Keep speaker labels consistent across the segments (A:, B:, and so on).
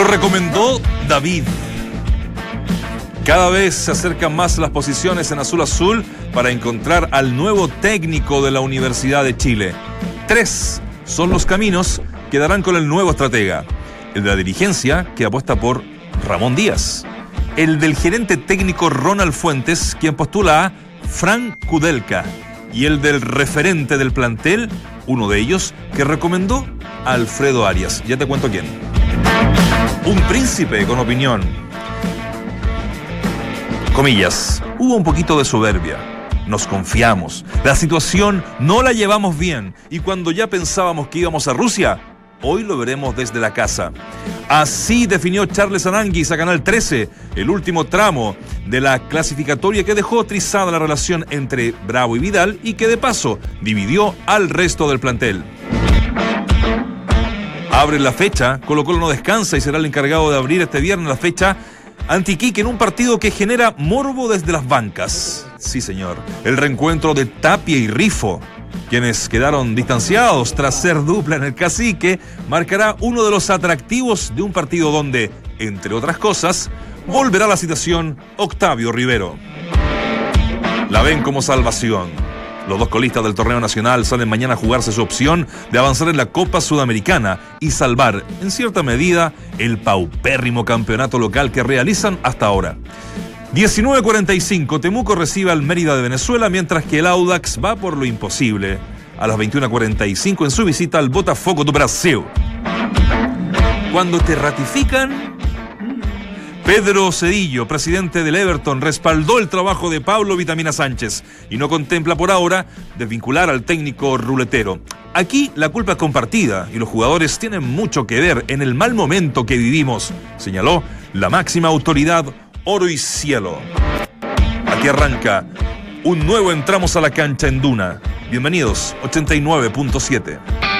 A: Lo recomendó David. Cada vez se acercan más las posiciones en azul azul para encontrar al nuevo técnico de la Universidad de Chile. Tres son los caminos que darán con el nuevo estratega. El de la dirigencia, que apuesta por Ramón Díaz. El del gerente técnico Ronald Fuentes, quien postula a Frank Kudelka. Y el del referente del plantel, uno de ellos, que recomendó a Alfredo Arias. Ya te cuento quién. Un príncipe con opinión. Comillas, hubo un poquito de soberbia. Nos confiamos. La situación no la llevamos bien. Y cuando ya pensábamos que íbamos a Rusia, hoy lo veremos desde la casa. Así definió Charles Aranguis a Canal 13 el último tramo de la clasificatoria que dejó trizada la relación entre Bravo y Vidal y que de paso dividió al resto del plantel. Abre la fecha, Colo Colo no descansa y será el encargado de abrir este viernes la fecha Antiquique en un partido que genera morbo desde las bancas. Sí, señor. El reencuentro de Tapia y Rifo, quienes quedaron distanciados tras ser dupla en el cacique, marcará uno de los atractivos de un partido donde, entre otras cosas, volverá la citación Octavio Rivero. La ven como salvación. Los dos colistas del torneo nacional salen mañana a jugarse su opción de avanzar en la Copa Sudamericana y salvar, en cierta medida, el paupérrimo campeonato local que realizan hasta ahora. 19.45, Temuco recibe al Mérida de Venezuela, mientras que el Audax va por lo imposible. A las 21.45 en su visita al Botafogo do Brasil. Cuando te ratifican, Pedro Cedillo, presidente del Everton, respaldó el trabajo de Pablo Vitamina Sánchez y no contempla por ahora desvincular al técnico ruletero. Aquí la culpa es compartida y los jugadores tienen mucho que ver en el mal momento que vivimos, señaló la máxima autoridad Oro y Cielo. Aquí arranca un nuevo entramos a la cancha en Duna. Bienvenidos, 89.7.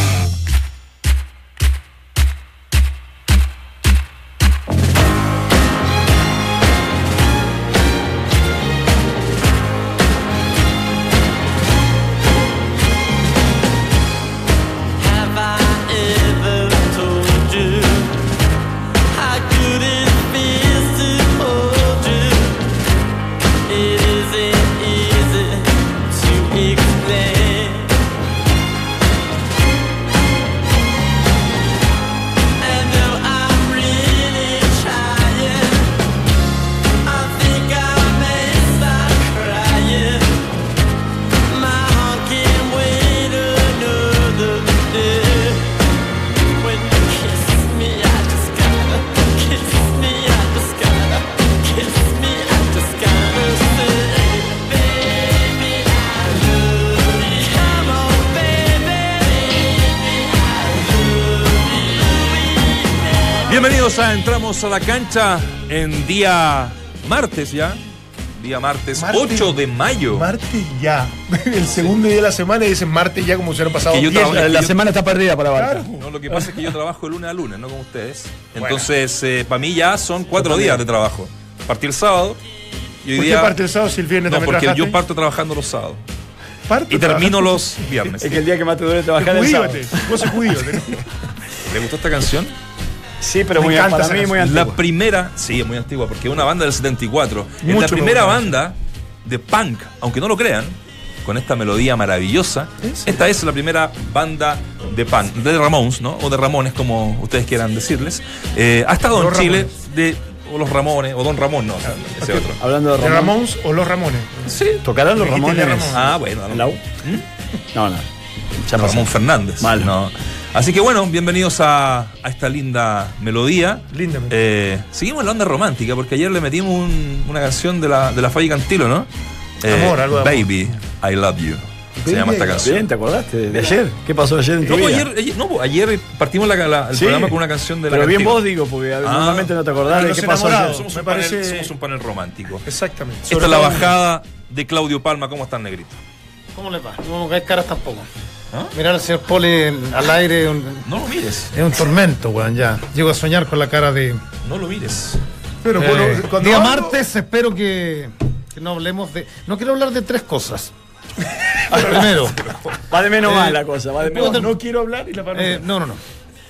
A: Bienvenidos a Entramos a la cancha en día martes ya. Día martes,
B: Martes.
A: 8 de mayo.
B: Martes ya. El segundo día de la semana y dicen martes ya como si hubieran pasado
A: Que yo
B: 10
A: trabajo-
B: días.
C: La semana está perdida para Barca.
B: Claro.
A: No, lo que pasa es que yo trabajo de lunes a lunes, no como ustedes. Entonces, para mí ya son cuatro días de trabajo. Partí el sábado y hoy
B: ¿Por qué
A: día.
B: parte el sábado si el viernes
A: no,
B: también
A: porque
B: trabajaste?
A: yo parto trabajando los sábados.
B: Parto
A: Y termino los viernes.
C: Es que el día que más te duele trabajar es el sábado.
B: Vos tenés-
A: ¿Le gustó esta canción?
C: Sí, pero
B: Me
C: muy,
B: encanta
C: para mí muy
B: canción.
A: La
C: antigua.
A: primera, sí, es muy antigua, porque es una banda del 74. es la
B: Mucho me
A: primera banda de punk, aunque no lo crean, con esta melodía maravillosa. Esta es la primera banda de punk, de Ramones, ¿no? O de Ramones, como ustedes quieran decirles. Eh, ha estado en
B: Los
A: Chile
B: Ramones.
A: de. O los Ramones, o Don Ramón, no, ese otro.
C: Hablando de
B: ¿De
C: Ramón.
B: Ramones o los Ramones?
A: Sí.
C: ¿Tocarán los Ramones?
B: Ramón.
A: Ah, bueno.
C: ¿En la U? No, no. Ya pasó.
A: Ramón Fernández.
C: Mal.
A: No. Así que bueno, bienvenidos a, a esta linda melodía.
B: Linda melodía.
A: Eh, seguimos en la onda romántica, porque ayer le metimos un- una canción de la, de la Faye Cantilo, ¿no? Eh,
B: Amor, algo de amor.
A: Baby, I love you. Se llama esta canción.
C: Bien, ¿te acordaste de ayer? ¿Qué pasó ayer en tu
A: No,
C: vida?
A: ayer, ayer- no, ayer partimos la- la- el
C: Sí,
A: programa con una canción de la
C: Pero bien
A: Cantilo.
C: vos digo, porque normalmente no te acordás
B: Ah,
C: de qué pasó ayer.
A: Somos,
B: Me
A: un panel,
B: parece-
A: somos un panel romántico.
B: Exactamente.
A: Esta
B: Sobre
A: es la bajada de Claudio Palma. ¿Cómo están, negrito?
D: ¿Cómo le va? No hay caras tampoco.
A: ¿Ah?
D: Mirar al señor Poli en- al aire es un,
A: No lo mires.
D: es un tormento, weón, ya. Llego a soñar con la cara de...
A: No lo mires.
B: Pero bueno,
D: Eh,
B: cuando
D: día
B: hablo-
D: martes, espero que, Que no hablemos de. No quiero hablar de tres cosas. Primero.
C: Va de menos
D: Eh,
C: mal la cosa, va de menos
D: no,
B: quiero hablar y la palabra.
D: Eh, no, no, no.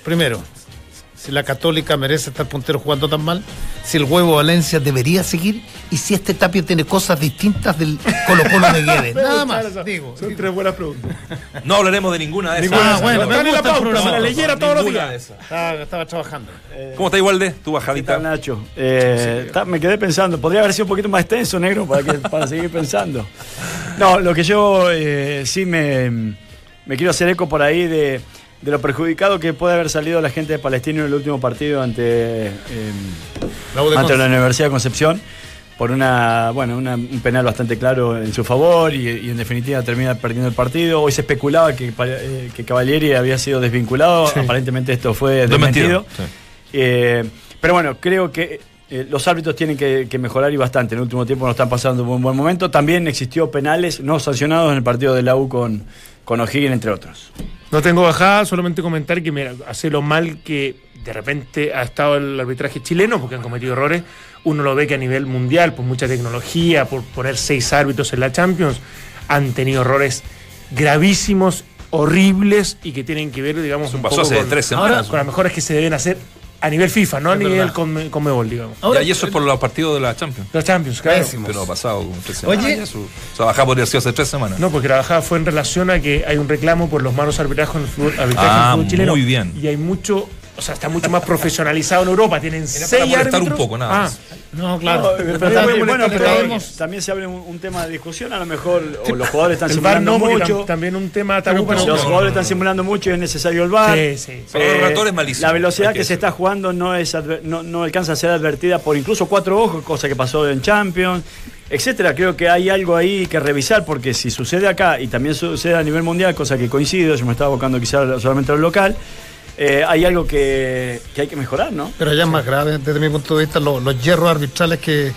D: Primero, si la Católica merece estar puntero jugando tan mal, si el huevo Valencia debería seguir y si este Tapio tiene cosas distintas del Colo Colo de Guedes. Nada más, digo.
B: Son tres buenas preguntas.
A: No hablaremos de ninguna de esas.
D: Ah, bueno, me
B: la
D: gusta el
B: pauta,
D: programa.
B: la leyera todos los días.
D: Estaba, estaba trabajando.
A: ¿Cómo está Igualde? Tu
C: ¿Qué tal,
A: bajadita.
C: Nacho? Eh, me quedé pensando, podría haber sido un poquito más extenso, negro, para, que, para seguir pensando. No, lo que yo eh, sí me, me quiero hacer eco por ahí de, de lo perjudicado que puede haber salido la gente de Palestino en el último partido ante, eh,
D: La de
C: ante la. Universidad de Concepción por una, bueno, una- un penal bastante claro en su favor y, y en definitiva termina perdiendo el partido. Hoy se especulaba que, eh, que Cavalieri había sido desvinculado, aparentemente esto fue
A: Desmentido,
C: desmentido.
A: sí.
C: Eh, pero bueno, creo que eh, los árbitros tienen que, que mejorar y bastante. En el último tiempo no están pasando un buen momento. También existió penales no sancionados en el partido de la U con, con O'Higgins, entre otros.
B: No tengo bajada, solamente comentar que mira, hace lo mal que de repente ha estado el arbitraje chileno, porque han cometido errores. Uno lo ve que a nivel mundial, por mucha tecnología, por poner seis árbitros en la Champions, han tenido errores gravísimos, horribles y que tienen que ver, digamos, un poco con,
A: tres semanas.
B: ahora, con las mejores que se deben hacer a nivel FIFA, no a nivel Conmebol, digamos.
A: Y eso es por los partidos de la Champions.
B: Los Champions, claro.
D: Pésimo.
A: Pero ha pasado como tres semanas.
D: Oye.
A: su- bajada podría haber hace tres semanas.
B: No, porque la bajada fue en relación a que hay un reclamo por los malos arbitrajes en el fútbol, arbitraje en el
A: Ah,
B: fútbol chileno.
A: muy bien.
B: Y hay mucho, o sea, está mucho más profesionalizado en Europa. Tienen
A: Era
B: seis
A: para molestar
B: árbitros.
A: un poco, nada
B: Ah,
A: más.
D: No, claro.
C: No, pero también,
D: bueno,
C: pero también se abre un, un tema de discusión. A lo mejor o los jugadores están simulando
B: no,
C: mucho.
B: tam- también un tema tabú,
D: Pero-
B: pero-
C: Los jugadores están simulando mucho y es necesario el VAR.
B: Sí, sí.
A: Pero el relator es malísimo,
C: La velocidad que,
A: que
C: se está jugando no, es no, no alcanza a ser advertida por incluso cuatro ojos, cosa que pasó en Champions, etcétera. Creo que hay algo ahí que revisar porque si sucede acá y también sucede a nivel mundial, cosa que coincido, yo me estaba abocando quizás solamente a lo local, eh, hay algo que, que hay que mejorar, ¿no?
D: Pero ya es más grave desde mi punto de vista los, los hierros arbitrales que,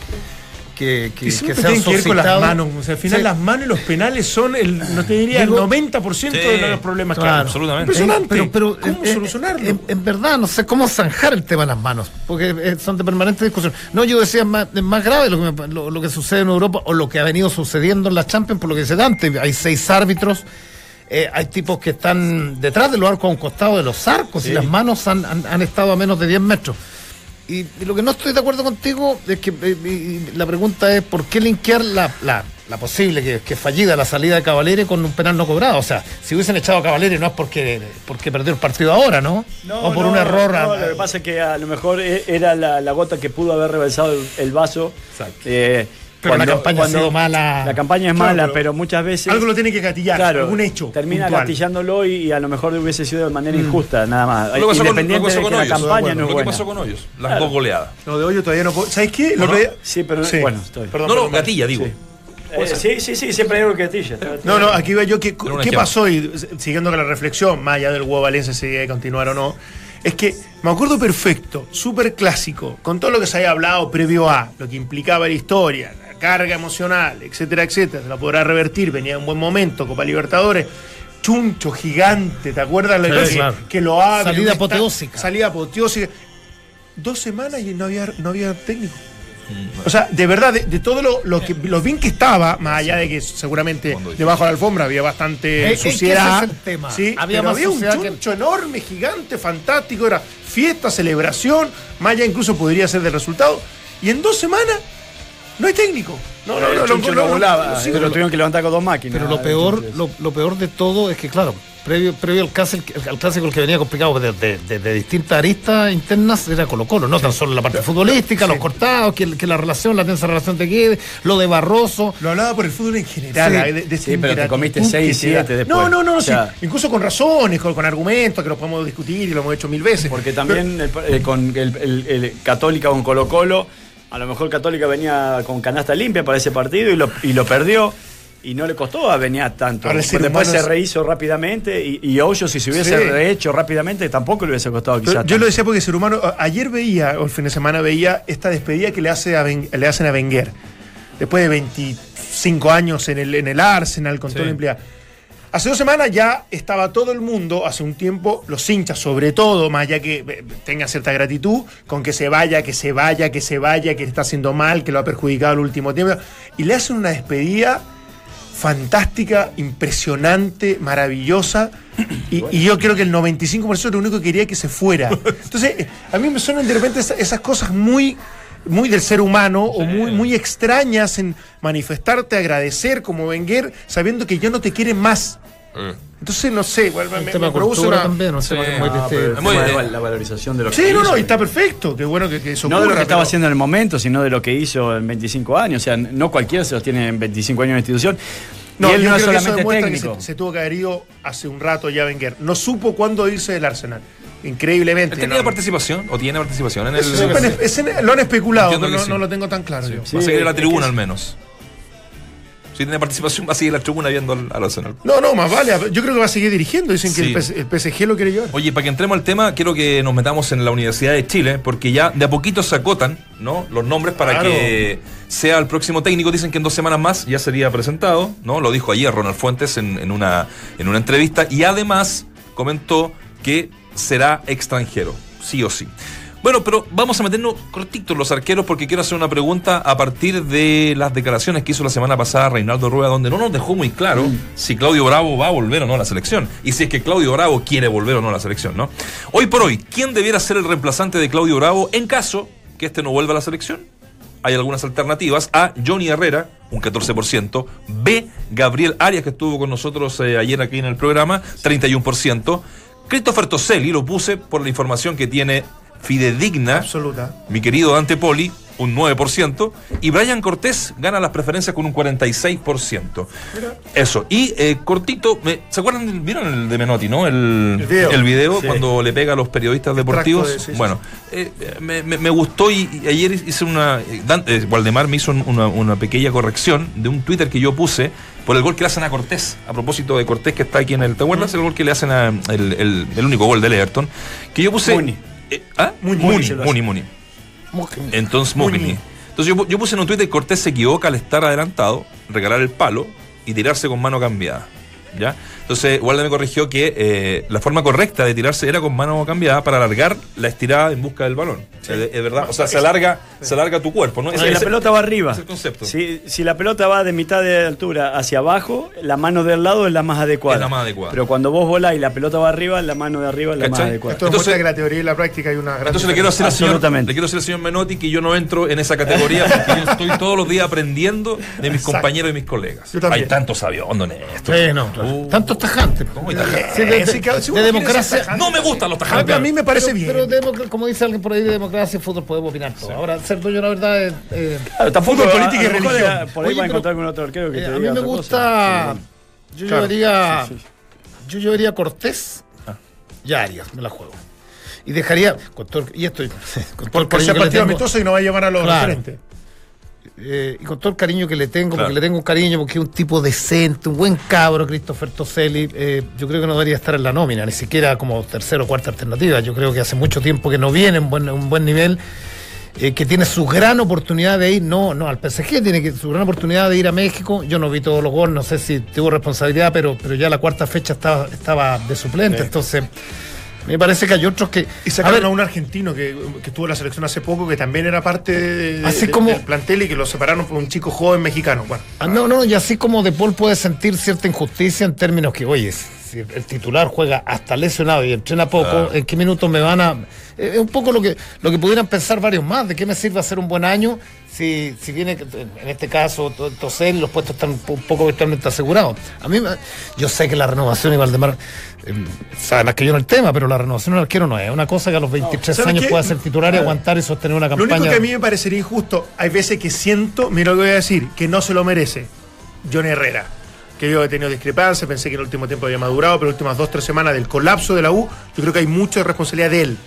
D: que, que,
B: Y
D: que se han
B: que con las manos. O sea, al final
D: Sí.
B: las manos y los penales son, el, no te diría,
D: Digo-
B: el 90%
A: Sí.
B: de los problemas que
D: Claro.
B: hay.
A: Absolutamente.
B: Impresionante.
D: Pero, pero,
B: ¿Cómo
D: eh, eh,
B: solucionarlo?
D: En, en verdad, no sé cómo zanjar el tema de las manos, porque son de permanente discusión. No, yo decía más, es más grave lo que, me- lo, lo que sucede en Europa o lo que ha venido sucediendo en la Champions, por lo que dice Dante. Hay seis árbitros, eh, hay tipos que están detrás de los arcos a un costado de los arcos y las manos han, han- han estado a menos de 10 metros. Y, y lo que no estoy de acuerdo contigo es que eh, y- y la pregunta es por qué linkear la, la, la posible que, que fallida la salida de Cavalieri con un penal no cobrado. O sea, si hubiesen echado a Cavalieri no es porque, porque perdió el partido ahora, ¿no? o por un error.
C: no,
D: a-
C: lo que pasa es que a lo mejor e- era la, la gota que pudo haber rebalsado el, el vaso. Eh,
D: Pero la campaña ha sido mala.
C: La campaña es
B: Claro,
C: mala,
B: pero
C: pero, muchas veces.
B: Algo lo tiene que gatillar,
C: Claro,
B: algún hecho.
C: Termina
B: puntual.
C: gatillándolo y, y a lo mejor hubiese sido de manera injusta, nada más.
A: Lo que pasó con- lo que
C: que
A: Hoyos.
C: campaña no es
A: Lo que pasó con Hoyos. Las dos goleadas.
B: No, de hoyo todavía no puedo. ¿Sabes qué? El
A: ¿O
B: otro
A: no?
C: Sí, pero
B: Sí.
C: bueno, estoy.
B: Perdón,
A: No, no,
B: perdón,
A: gatilla, digo.
C: Sí. Eh, sí, sí, sí, siempre hay algo que gatilla.
B: No, no, aquí iba yo. ¿Qué,
A: un
B: qué pasó? Y siguiendo con la reflexión, más allá del huevo Valencia, si debe continuar o no, es que me acuerdo perfecto, súper clásico, con todo lo que se había hablado previo a, lo que implicaba la historia, la carga emocional, etcétera, etcétera, se la podrá revertir, venía un buen momento, Copa Libertadores. Chuncho gigante, ¿te acuerdas? Lo
D: Sí,
B: que,
D: claro.
B: que lo abre.
D: Salida apoteósica.
B: Salida apoteósica. Dos semanas y no había, no había técnico. O sea, de verdad, de, de todo lo, lo, que, lo bien que estaba, más allá de que seguramente debajo de la alfombra había bastante
D: que
B: suciedad.
D: ese es el tema.
B: Sí,
D: Había
B: había,
D: más
B: había un
D: que-
B: chuncho enorme, gigante, fantástico, era fiesta, celebración, más allá incluso podría ser del resultado. Y en dos semanas no hay técnico. No, no, no, no, no,
C: volaba,
B: sí,
C: pero lo tuvieron que levantar con dos máquinas.
D: Pero lo peor, lo, lo peor de todo es que, claro, previo, previo al, clásico, al clásico el que venía complicado desde de, de distintas aristas internas era Colo Colo, no tan solo la parte futbolística, los cortados, que, que la relación, la tensa relación te quede, lo de Barroso.
B: Lo hablaba por el fútbol en general.
D: Sí.
B: de- de
C: Sí, pero te comiste
B: ingratitud
C: seis,
B: que te da.
C: siete después.
B: No, no, no,
C: O
B: sí, incluso con razones, con, con argumentos que los podemos discutir y lo hemos hecho mil veces.
C: Porque también el- eh, con el, el- el Católica con Colo Colo, a lo mejor Católica venía con canasta limpia para ese partido y lo, y lo perdió. Y no le costó a venir tanto.
B: Ahora
C: Después
B: humano
C: se rehizo rápidamente y, y si se hubiese
B: Sí.
C: rehecho rápidamente, tampoco le hubiese costado quizás.
B: yo lo decía porque el ser humano, ayer veía, o el fin de semana veía esta despedida que le, hace a le hacen a Wenger. Después de 25 años en el, en el Arsenal, con todo el empleado. Hace dos semanas ya estaba todo el mundo, hace un tiempo, los hinchas, sobre todo, más allá que eh, tenga cierta gratitud, con que se vaya, que se vaya, que se vaya, que está haciendo mal, que lo ha perjudicado el último tiempo. Y le hacen una despedida fantástica, impresionante, maravillosa. Y, y yo creo que el 95% lo único que quería que se fuera. Entonces, a mí me suenan de repente esa- esas cosas muy muy del ser humano o muy, muy extrañas en manifestarte, agradecer como Wenger, sabiendo que ya no te quieren más. Entonces, no sé, igual me, me-
D: tema
B: me produce una-
D: también,
A: Sí.
D: tema muy
C: Ah,
A: Muy bien.
C: la valorización de lo que
B: Sí, no,
C: hizo.
B: no, y está perfecto, qué bueno que, que eso
C: No de lo que estaba
B: pero-
C: haciendo en el momento, sino de lo que hizo en 25 años. O sea, no cualquiera se los tiene en 25 años en institución.
B: No,
C: y él
B: yo
C: no es
B: que eso
C: solamente
B: demuestra que
C: técnico.
B: se, se tuvo que haber ido hace un rato ya Wenger. No supo cuándo irse del Arsenal. Increíblemente.
A: ¿Él tenía
B: no.
A: participación o tiene participación en el.
B: Eso es- es en- lo han especulado, pero no,
A: sí.
B: no lo tengo tan claro. yo.
C: Sí.
A: va a seguir en la
C: es
A: tribuna
C: que-
A: al menos. Si tiene participación, va a seguir en la tribuna viendo al, al Arsenal.
B: No, no, más vale. Yo creo que va a seguir dirigiendo. Dicen que el, PS el PSG lo quiere llevar.
A: Oye, para que entremos al tema, quiero que nos metamos en la Universidad de Chile, porque ya de a poquito se acotan ¿no? los nombres para
B: Claro.
A: que sea el próximo técnico. Dicen que en dos semanas más ya sería presentado, ¿no? Lo dijo ayer Ronald Fuentes en, en una, en una entrevista. Y además comentó que será extranjero, sí o sí. Bueno, pero vamos a meternos cortito en los arqueros porque quiero hacer una pregunta a partir de las declaraciones que hizo la semana pasada Reinaldo Rueda, donde no nos dejó muy claro si Claudio Bravo va a volver o no a la selección. Y si es que Claudio Bravo quiere volver o no a la selección, ¿no? Hoy por hoy, ¿quién debiera ser el reemplazante de Claudio Bravo en caso que este no vuelva a la selección? Hay algunas alternativas. A. Johnny Herrera, un 14%. B. Gabriel Arias, que estuvo con nosotros eh, ayer aquí en el programa, 31%. Christopher Toselli, lo puse por la información que tiene fidedigna.
B: Absoluta.
A: Mi querido Dante Poli, un 9%. Y Brian Cortés gana las preferencias con un 46%. Eso. Y eh, cortito, me- ¿se acuerdan? ¿Vieron el de Menotti, no? El,
B: El video.
A: el video
C: Sí.
A: cuando le pega a los periodistas deportivos.
B: de- sí, sí,
A: bueno, eh, me, me- me gustó y, y ayer hice una. eh, Dan- eh, Waldemar me hizo un- una, una pequeña corrección de un Twitter que yo puse por el gol que le hacen a Cortés. A propósito de Cortés que está aquí en el. ¿Te acuerdas el gol que le hacen a. El, el- el único gol del Everton? Que yo puse.
C: Muni.
A: eh, ¿Ah?
B: Muni.
A: Muni,
C: Muni.
A: Muni, Muni. Entonces, Mugni. Entonces yo, yo puse en un Twitter que Cortés se equivoca al estar adelantado, regalar el palo y tirarse con mano cambiada. ¿Ya? Entonces, Walda me corrigió que eh, la forma correcta de tirarse era con mano cambiada para alargar la estirada en busca del balón. Es es verdad. O sea, se alarga, se alarga tu cuerpo, ¿no?
C: Si la pelota va arriba.
A: es el concepto.
C: Si, si la pelota va de mitad de altura hacia abajo, la mano del lado es la más adecuada.
A: Es la más adecuada.
C: Pero cuando vos volás y la pelota va arriba, la mano de arriba es la más adecuada.
B: Esto
A: Entonces-
B: que la teoría y la práctica hay una gran
A: Entonces le quiero decir al señor, le quiero al señor Menotti que yo no entro en esa categoría porque yo estoy todos los días aprendiendo de mis
B: Exacto.
A: compañeros y mis colegas.
B: Yo también.
A: Hay tantos sabiondos en esto.
D: Sí, no, claro.
A: Uh.
D: Tantos tajantes.
A: ¿Cómo hay tajantes?
D: Sí, de, de
B: uno quiere
D: democracia.
A: No me gustan los
B: A
A: tajantes.
B: mí me parece
D: pero,
B: bien.
D: pero como dice alguien por ahí, de democracia y fútbol podemos opinar todo. Ahora, ser dueño de la verdad es. eh,
C: Claro, tampoco
B: Fútbol, política y
C: a
B: religión.
C: Por ahí
D: Oye,
C: va a encontrar con otro arquero que
D: eh,
C: te
D: a mí
C: diga
D: me gusta.
C: cosa.
D: Yo
B: Claro.
D: llevaría.
C: Sí, sí.
D: Yo llevaría a Cortés y a Arias, me la juego. Y dejaría. Con todo, el- y esto. Con todo el
B: Por
D: cariño
B: ser partido amistoso y no va a llamar a los
D: Claro.
B: referentes.
D: Eh, y con todo el cariño que le tengo,
A: Claro.
D: porque le tengo un cariño, porque es un tipo decente, un buen cabro, Christopher Toselli, eh, yo creo que no debería estar en la nómina, ni siquiera como tercera o cuarta alternativa. Yo creo que hace mucho tiempo que no viene en buen, un buen nivel, eh, que tiene su gran oportunidad de ir, no, no al PSG, tiene que, su gran oportunidad de ir a México. Yo no vi todos los goles, no sé si tuvo responsabilidad, pero, pero ya la cuarta fecha estaba, estaba de suplente, entonces me parece que hay otros que...
B: Y
D: a
B: sacaron
D: ver,
B: a, un argentino que, que estuvo en la selección hace poco, que también era parte de- de-
D: Así
B: de-
D: como-
B: del plantel y que lo separaron por un chico joven mexicano. Bueno,
D: Ah, no, no, y así como De Paul puede sentir cierta injusticia en términos que, oye, si el titular juega hasta lesionado y entrena poco. ¿en qué minutos me van a...? eh, Es un poco lo que, lo que pudieran pensar varios más, ¿de qué me sirve hacer un buen año si, si viene, en este caso, To- Tosel, los puestos están un poco virtualmente asegurados? A mí, me- yo sé que la renovación, y Valdemar, eh, sabe más que yo en el tema, pero la renovación del arquero no es una cosa que a los 23
B: ¿sabe
D: años pueda ser titular y aguantar y sostener una
B: Lo
D: campaña.
B: único que a mí me parecería injusto, hay veces que siento, mira lo que voy a decir, que no se lo merece. Johnny Herrera. Que yo he tenido discrepancias, pensé que en el último tiempo había madurado, pero las últimas dos, tres semanas del colapso de la U, yo creo que hay mucha responsabilidad de él.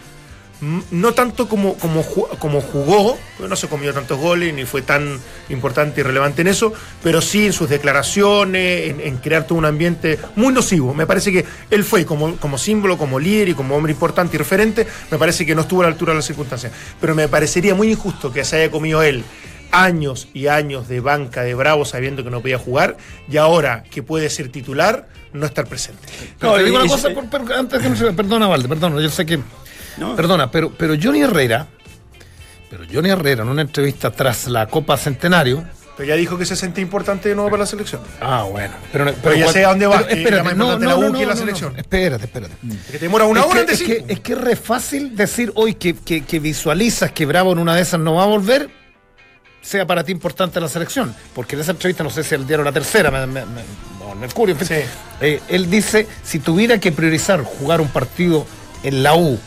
B: No tanto como, como, ju- como jugó, no se comió tantos goles ni fue tan importante y relevante en eso, pero sí en sus declaraciones, en, en crear todo un ambiente muy nocivo. Me parece que él fue como, como símbolo, como líder y como hombre importante y referente, me parece que no estuvo a la altura de las circunstancias. Pero me parecería muy injusto que se haya comido él años y años de banca de Bravo sabiendo que no podía jugar y ahora que puede ser titular, no estar presente.
C: No,
D: te digo una cosa, por- antes que no se- perdona, Valde, perdona, yo sé que.
C: No.
D: Perdona, pero, pero Johnny Herrera, pero Johnny Herrera en una entrevista tras la Copa Centenario.
B: Pero ya dijo que se sentía importante de nuevo para la selección.
D: Ah, bueno. Pero,
B: ya
D: cuan-
B: sé a dónde va,
D: pero espérate, no, no,
B: la
D: no,
B: U
D: no,
B: la
D: no,
B: selección.
D: no, Espérate, espérate.
B: Que te demora una
D: es
B: hora
D: que, es, que, es que es re fácil decir hoy que, que, que visualizas que Bravo en una de esas no va a volver, sea para ti importante la selección. Porque en esa entrevista, no sé si el diario La Tercera, me, me- Mercurio, en fin,
B: Sí.
D: eh, él dice, si tuviera que priorizar jugar un partido en la U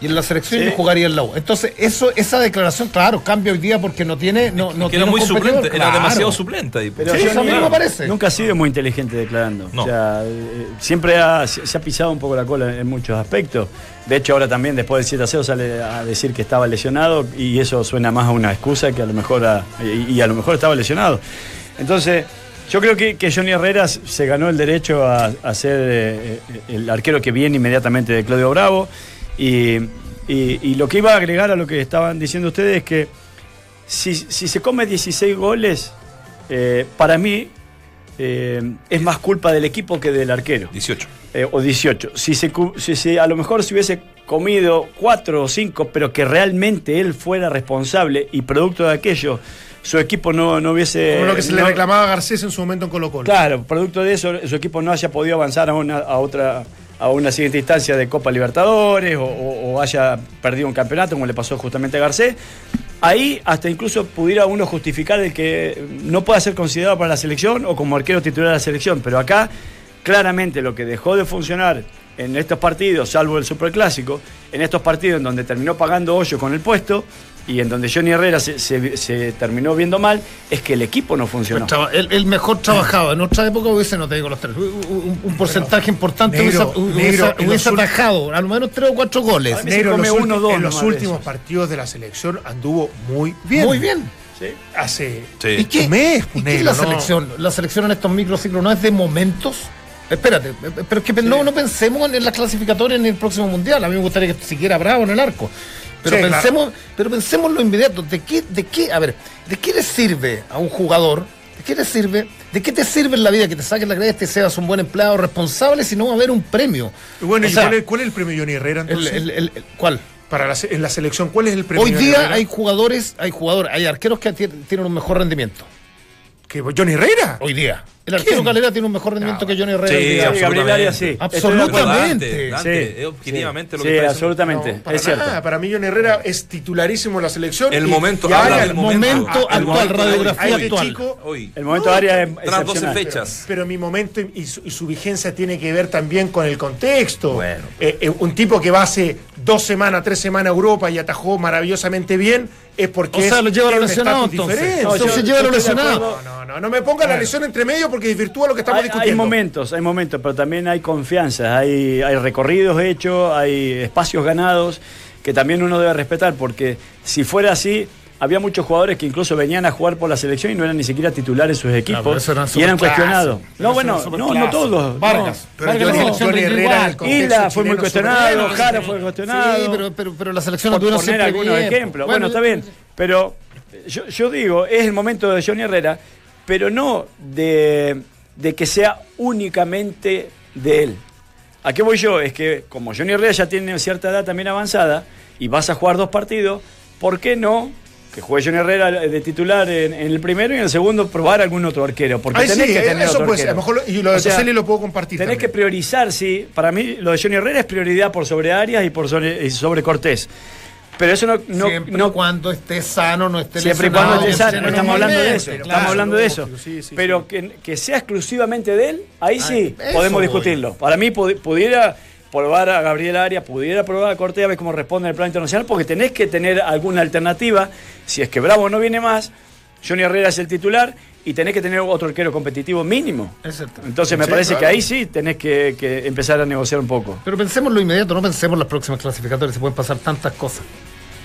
D: y en la selección,
C: Sí.
D: yo jugaría en la U. Entonces, eso, esa declaración, claro, cambia hoy día porque no tiene... No, no
A: que era
D: tiene un
A: muy suplente, era demasiado suplente ahí.
C: Pero
D: Sí, eso a mí
C: ni-
D: me parece.
C: Nunca ha sido muy inteligente declarando.
A: No.
C: O sea, eh, siempre ha- se se ha pisado un poco la cola en muchos aspectos. De hecho, ahora también, después del 7 a 0, sale a decir que estaba lesionado y eso suena más a una excusa que a lo mejor a- y, y a lo mejor estaba lesionado. Entonces, yo creo que, que Johnny Herrera se ganó el derecho a, a ser eh, eh, el arquero que viene inmediatamente de Claudio Bravo. Y, y- y lo que iba a agregar a lo que estaban diciendo ustedes es que si, si se come 16 goles, eh, para mí eh, es más culpa del equipo que del arquero.
A: 18.
C: Eh, o 18. Si, se, si se- a lo mejor si hubiese comido 4 o 5, pero que realmente él fuera responsable y producto de aquello, su equipo no, no hubiese...
B: Como lo que se le reclamaba a Garcés en su momento en Colo Colo.
C: Claro, producto de eso, su equipo no haya podido avanzar a una, a otra, a una siguiente instancia de Copa Libertadores o, o- o haya perdido un campeonato, como le pasó justamente a Garcés. Ahí hasta incluso pudiera uno justificar el que no pueda ser considerado para la selección o como arquero titular de la selección. Pero acá, claramente, lo que dejó de funcionar en estos partidos, salvo el superclásico, en estos partidos en donde terminó pagando hoyo con el puesto y en donde Johnny Herrera se, se- se terminó viendo mal, es que el equipo no funcionó.
D: El, el mejor trabajado. En otra época hubiese, no te digo los tres, un, porcentaje importante
B: negro,
D: hubiese,
B: negro,
D: hubiese-
B: en
D: hubiese atajado al menos tres o cuatro goles.
B: Negro, los,
C: uno, dos
B: en los últimos partidos de la selección anduvo muy bien.
D: Muy bien.
B: Hace
A: Sí.
D: ¿Y qué,
B: un mes,
D: ¿y
B: un
D: qué es
B: negro,
D: la
B: no.
D: selección? La selección en estos microciclos no es de momentos. Espérate, pero es que no, no pensemos en, las clasificatorias en el próximo mundial. A mí me gustaría que siguiera Bravo en el arco. Pero
B: Sí, claro.
D: pensemos, pero pensemos en lo inmediato. ¿De qué, de qué, a ver, de qué le sirve a un jugador? ¿De qué le sirve? ¿De qué te sirve en la vida que te saquen la cresta y seas un buen empleado responsable si no va a haber un premio?
B: Bueno, ¿y
D: sea,
B: cuál, es, cuál es el premio Johnny Herrera
D: el-
B: entonces?
D: el- el- el- ¿Cuál?
B: Para la, en la selección, ¿cuál es el premio
D: Hoy día
B: Herrera?
D: hay jugadores, hay jugadores, hay arqueros que ti- tienen un mejor rendimiento.
B: ¿Que Johnny Herrera?
D: Hoy día. El arquero
B: ¿Quién?
D: Calera tiene un mejor rendimiento que Johnny Herrera.
A: Sí.
C: Sí,
A: absolutamente.
C: Arias sí.
D: Absolutamente.
A: Dante,
C: Sí,
A: es objetivamente lo
C: sí,
A: que diciendo.
C: absolutamente.
B: No, para
C: es cierto.
B: nada. Para mí Johnny Herrera es titularísimo en la selección.
A: El
B: y-
A: momento,
B: y
A: habla momento.
D: momento
A: Ah, el
D: actual,
A: momento hoy.
D: radiografía actual.
B: chico,
A: Hoy.
C: El momento de Arias es
A: Tras 12
C: excepcional.
A: fechas.
B: Pero mi momento y su, y su vigencia tiene que ver también con el contexto.
A: Bueno.
B: Eh, eh, un tipo que va hace dos semanas, tres semanas a Europa y atajó maravillosamente bien, es porque
D: O sea, lo lleva a lo lesionado, entonces.
C: No,
D: Entonces lleva lo lesionado.
C: acuerdo.
B: No, no, no me ponga la lesión entre medio porque desvirtúa lo que estamos
C: Hay, hay
B: discutiendo.
C: momentos, hay momentos, pero también hay confianza, hay, hay recorridos hechos, hay espacios ganados que también uno debe respetar, porque si fuera así, había muchos jugadores que incluso venían a jugar por la selección y no eran ni siquiera titulares en sus equipos y eran cuestionados. No, bueno, no, no todos.
D: Vargas.
C: no.
B: Pero
D: Vargas
B: Johnny-
D: la selección
B: Herrera,
C: Isla fue muy cuestionado, Jara
B: sí.
C: fue cuestionado.
D: Sí, pero, pero, pero la selección
C: por poner algunos
D: bien.
C: ejemplos. Bueno, está bien, pero yo, yo digo, es el momento de Johnny Herrera, pero no de, de que sea únicamente de él. ¿A qué voy yo? Es que como Johnny Herrera ya tiene cierta edad también avanzada y vas a jugar dos partidos, ¿por qué no que juegue Johnny Herrera de titular en, en el primero y en el segundo probar algún otro arquero? Porque
B: Ay,
C: tenés
B: sí,
C: que tener
B: eso
C: otro.
B: A
C: arquero.
B: lo mejor lo- y lo de
C: O sea,
B: lo puedo compartir
C: Tenés que priorizar, sí. Para mí lo de Johnny Herrera es prioridad por sobre Arias y por sobre, y sobre Cortés. Pero eso no, no,
D: siempre
C: no
D: cuando esté sano, no esté
C: Siempre y cuando esté sano,
D: siempre
C: estamos hablando de eso, estamos hablando de eso.
B: sí, sí,
C: Pero Que, que sea exclusivamente de él, ahí sí
D: eso
C: podemos
D: voy.
C: discutirlo. Para mí pudi- pudiera probar a Gabriel Arias, pudiera probar a Cortés a ver cómo responde en el plan internacional, porque tenés que tener alguna alternativa. Si es que Bravo no viene más, Johnny Herrera es el titular y tenés que tener otro arquero competitivo mínimo.
D: Exacto.
C: Entonces me
B: Sí,
C: parece que ahí sí tenés que, que empezar a negociar un poco.
D: Pero pensemos lo inmediato, no pensemos en las próximas clasificatorias, se pueden pasar tantas cosas.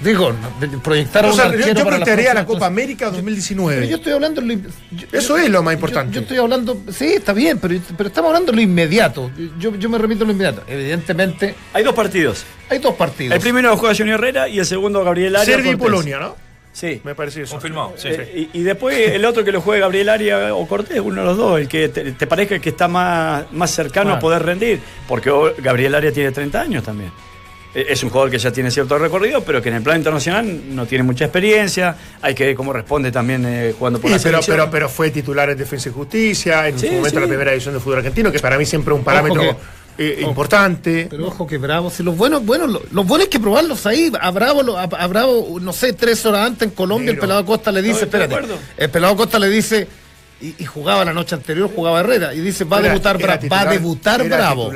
D: Digo, proyectar a
B: O
D: un
B: sea, yo,
D: arquero
B: yo plantearía la Copa América
D: Pero
B: 2019.
D: yo estoy hablando en lo yo-
B: Eso
D: yo-
B: es lo más importante.
D: Yo, estoy hablando, sí, está bien, pero, pero estamos hablando de lo inmediato. Yo, yo me repito en lo inmediato. Evidentemente,
C: Hay dos partidos.
D: hay dos partidos.
C: El primero lo juega Johnny Herrera y el segundo Gabriel Arias.
B: Serbia y. Polonia, ¿no?
C: Sí.
B: Me parece eso.
A: Confirmado, sí.
C: Eh, y, y después el otro que lo juegue Gabriel Aria o Cortés, uno de los dos, el que te, te parezca que está más, más cercano a poder rendir. Porque Gabriel Aria tiene 30 años también. Eh, Es un jugador que ya tiene cierto recorrido, pero que en el plano internacional no tiene mucha experiencia. Hay que ver cómo responde también eh, jugando por
B: Sí,
C: la
B: pero,
C: selección.
B: pero, pero fue titular en Defensa y Justicia, en
C: Sí,
B: su momento
C: sí.
B: en la primera división del fútbol argentino, que para mí siempre es un parámetro
D: que-
B: eh,
D: ojo.
B: importante.
D: Pero ojo que Bravo, si los buenos, bueno, lo- los buenos hay que probarlos ahí. A Bravo, lo- a, a Bravo, no sé, tres horas antes en Colombia, el pelado Costa le dice,
C: No,
D: espérate, el pelado Costa le dice, y, y jugaba la noche anterior, jugaba Herrera, y dice, va a debutar,
B: era
D: Bra- va a debutar
B: era
D: Bravo.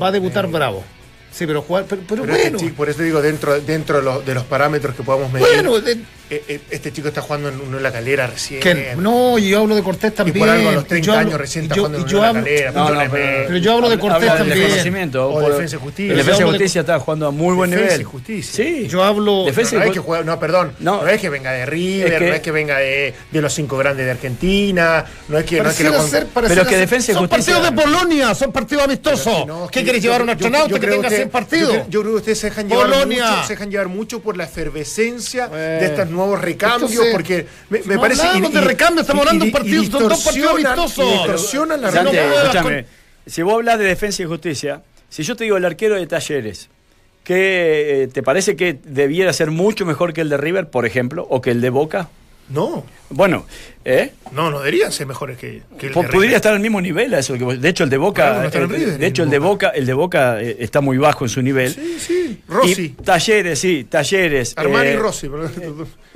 D: Va a debutar
B: Eh,
D: Bravo. Sí, pero jugar, pero, pero
B: pero
D: bueno.
B: por eso digo, dentro, dentro de, los, de los parámetros que podamos medir,
D: Bueno, de-
B: este chico está jugando en, uno en la calera recién.
D: que, no, y yo hablo de Cortés
B: y
D: también.
B: por algo a los
D: y
B: 30
D: yo hablo-
B: años recién
D: y
B: está
D: yo-
B: jugando en
D: y
B: uno en la
D: hablo-
B: calera.
C: No, no,
B: de
C: pero,
D: pero yo hablo de Cortés
C: habla del
D: también.
C: desconocimiento.
B: O
C: por-
B: Defensa y Justicia.
C: Defensa y
D: hablo de-
C: Justicia está jugando a muy buen
B: Defensa y
C: nivel.
B: Justicia.
C: Sí.
D: Yo hablo.
C: Defensa y
B: no, es que juega- no, perdón.
C: No.
B: No. es que venga de River,
C: Es que-
B: no es que venga de, de los cinco grandes de Argentina, no es que, no es que lo-
D: ser- pareciera
C: Pero que
D: ser-
C: Defensa y
D: son
C: Justicia-
D: partidos de Polonia, son partidos amistosos. ¿Qué
B: que
D: quieres
B: yo-
D: llevar a un astronauta que tenga
B: usted-
D: 100 partidos?
B: Yo, creo- que ustedes se dejan llevar mucho, se dejan llevar mucho por la efervescencia
D: Eh.
B: de estos nuevos recambios,
D: Entonces,
B: porque me, me
D: no
B: parece
D: hablamos de recambio, estamos hablando de un partido, son dos partidos amistosos.
B: y distorsionan la
D: no
C: escúchame, si vos hablas de defensa y justicia, si yo te digo el arquero de Talleres, ¿qué, eh, ¿te parece que debiera ser mucho mejor que el de River, por ejemplo, o que el de Boca?
B: No,
C: Bueno, ¿eh?
B: no, no deberían ser mejores que, que el
C: Po-
B: de
C: Podría estar al mismo nivel a eso que vos- De hecho, el de
B: Claro,
C: Boca,
B: no
C: eh, de hecho
B: el
C: de
B: Boca.
C: El de Boca eh, está muy bajo en su nivel.
B: Sí, sí, Rossi.
C: Y Talleres, sí, Talleres.
B: Armani
C: eh,
B: Rossi. pero-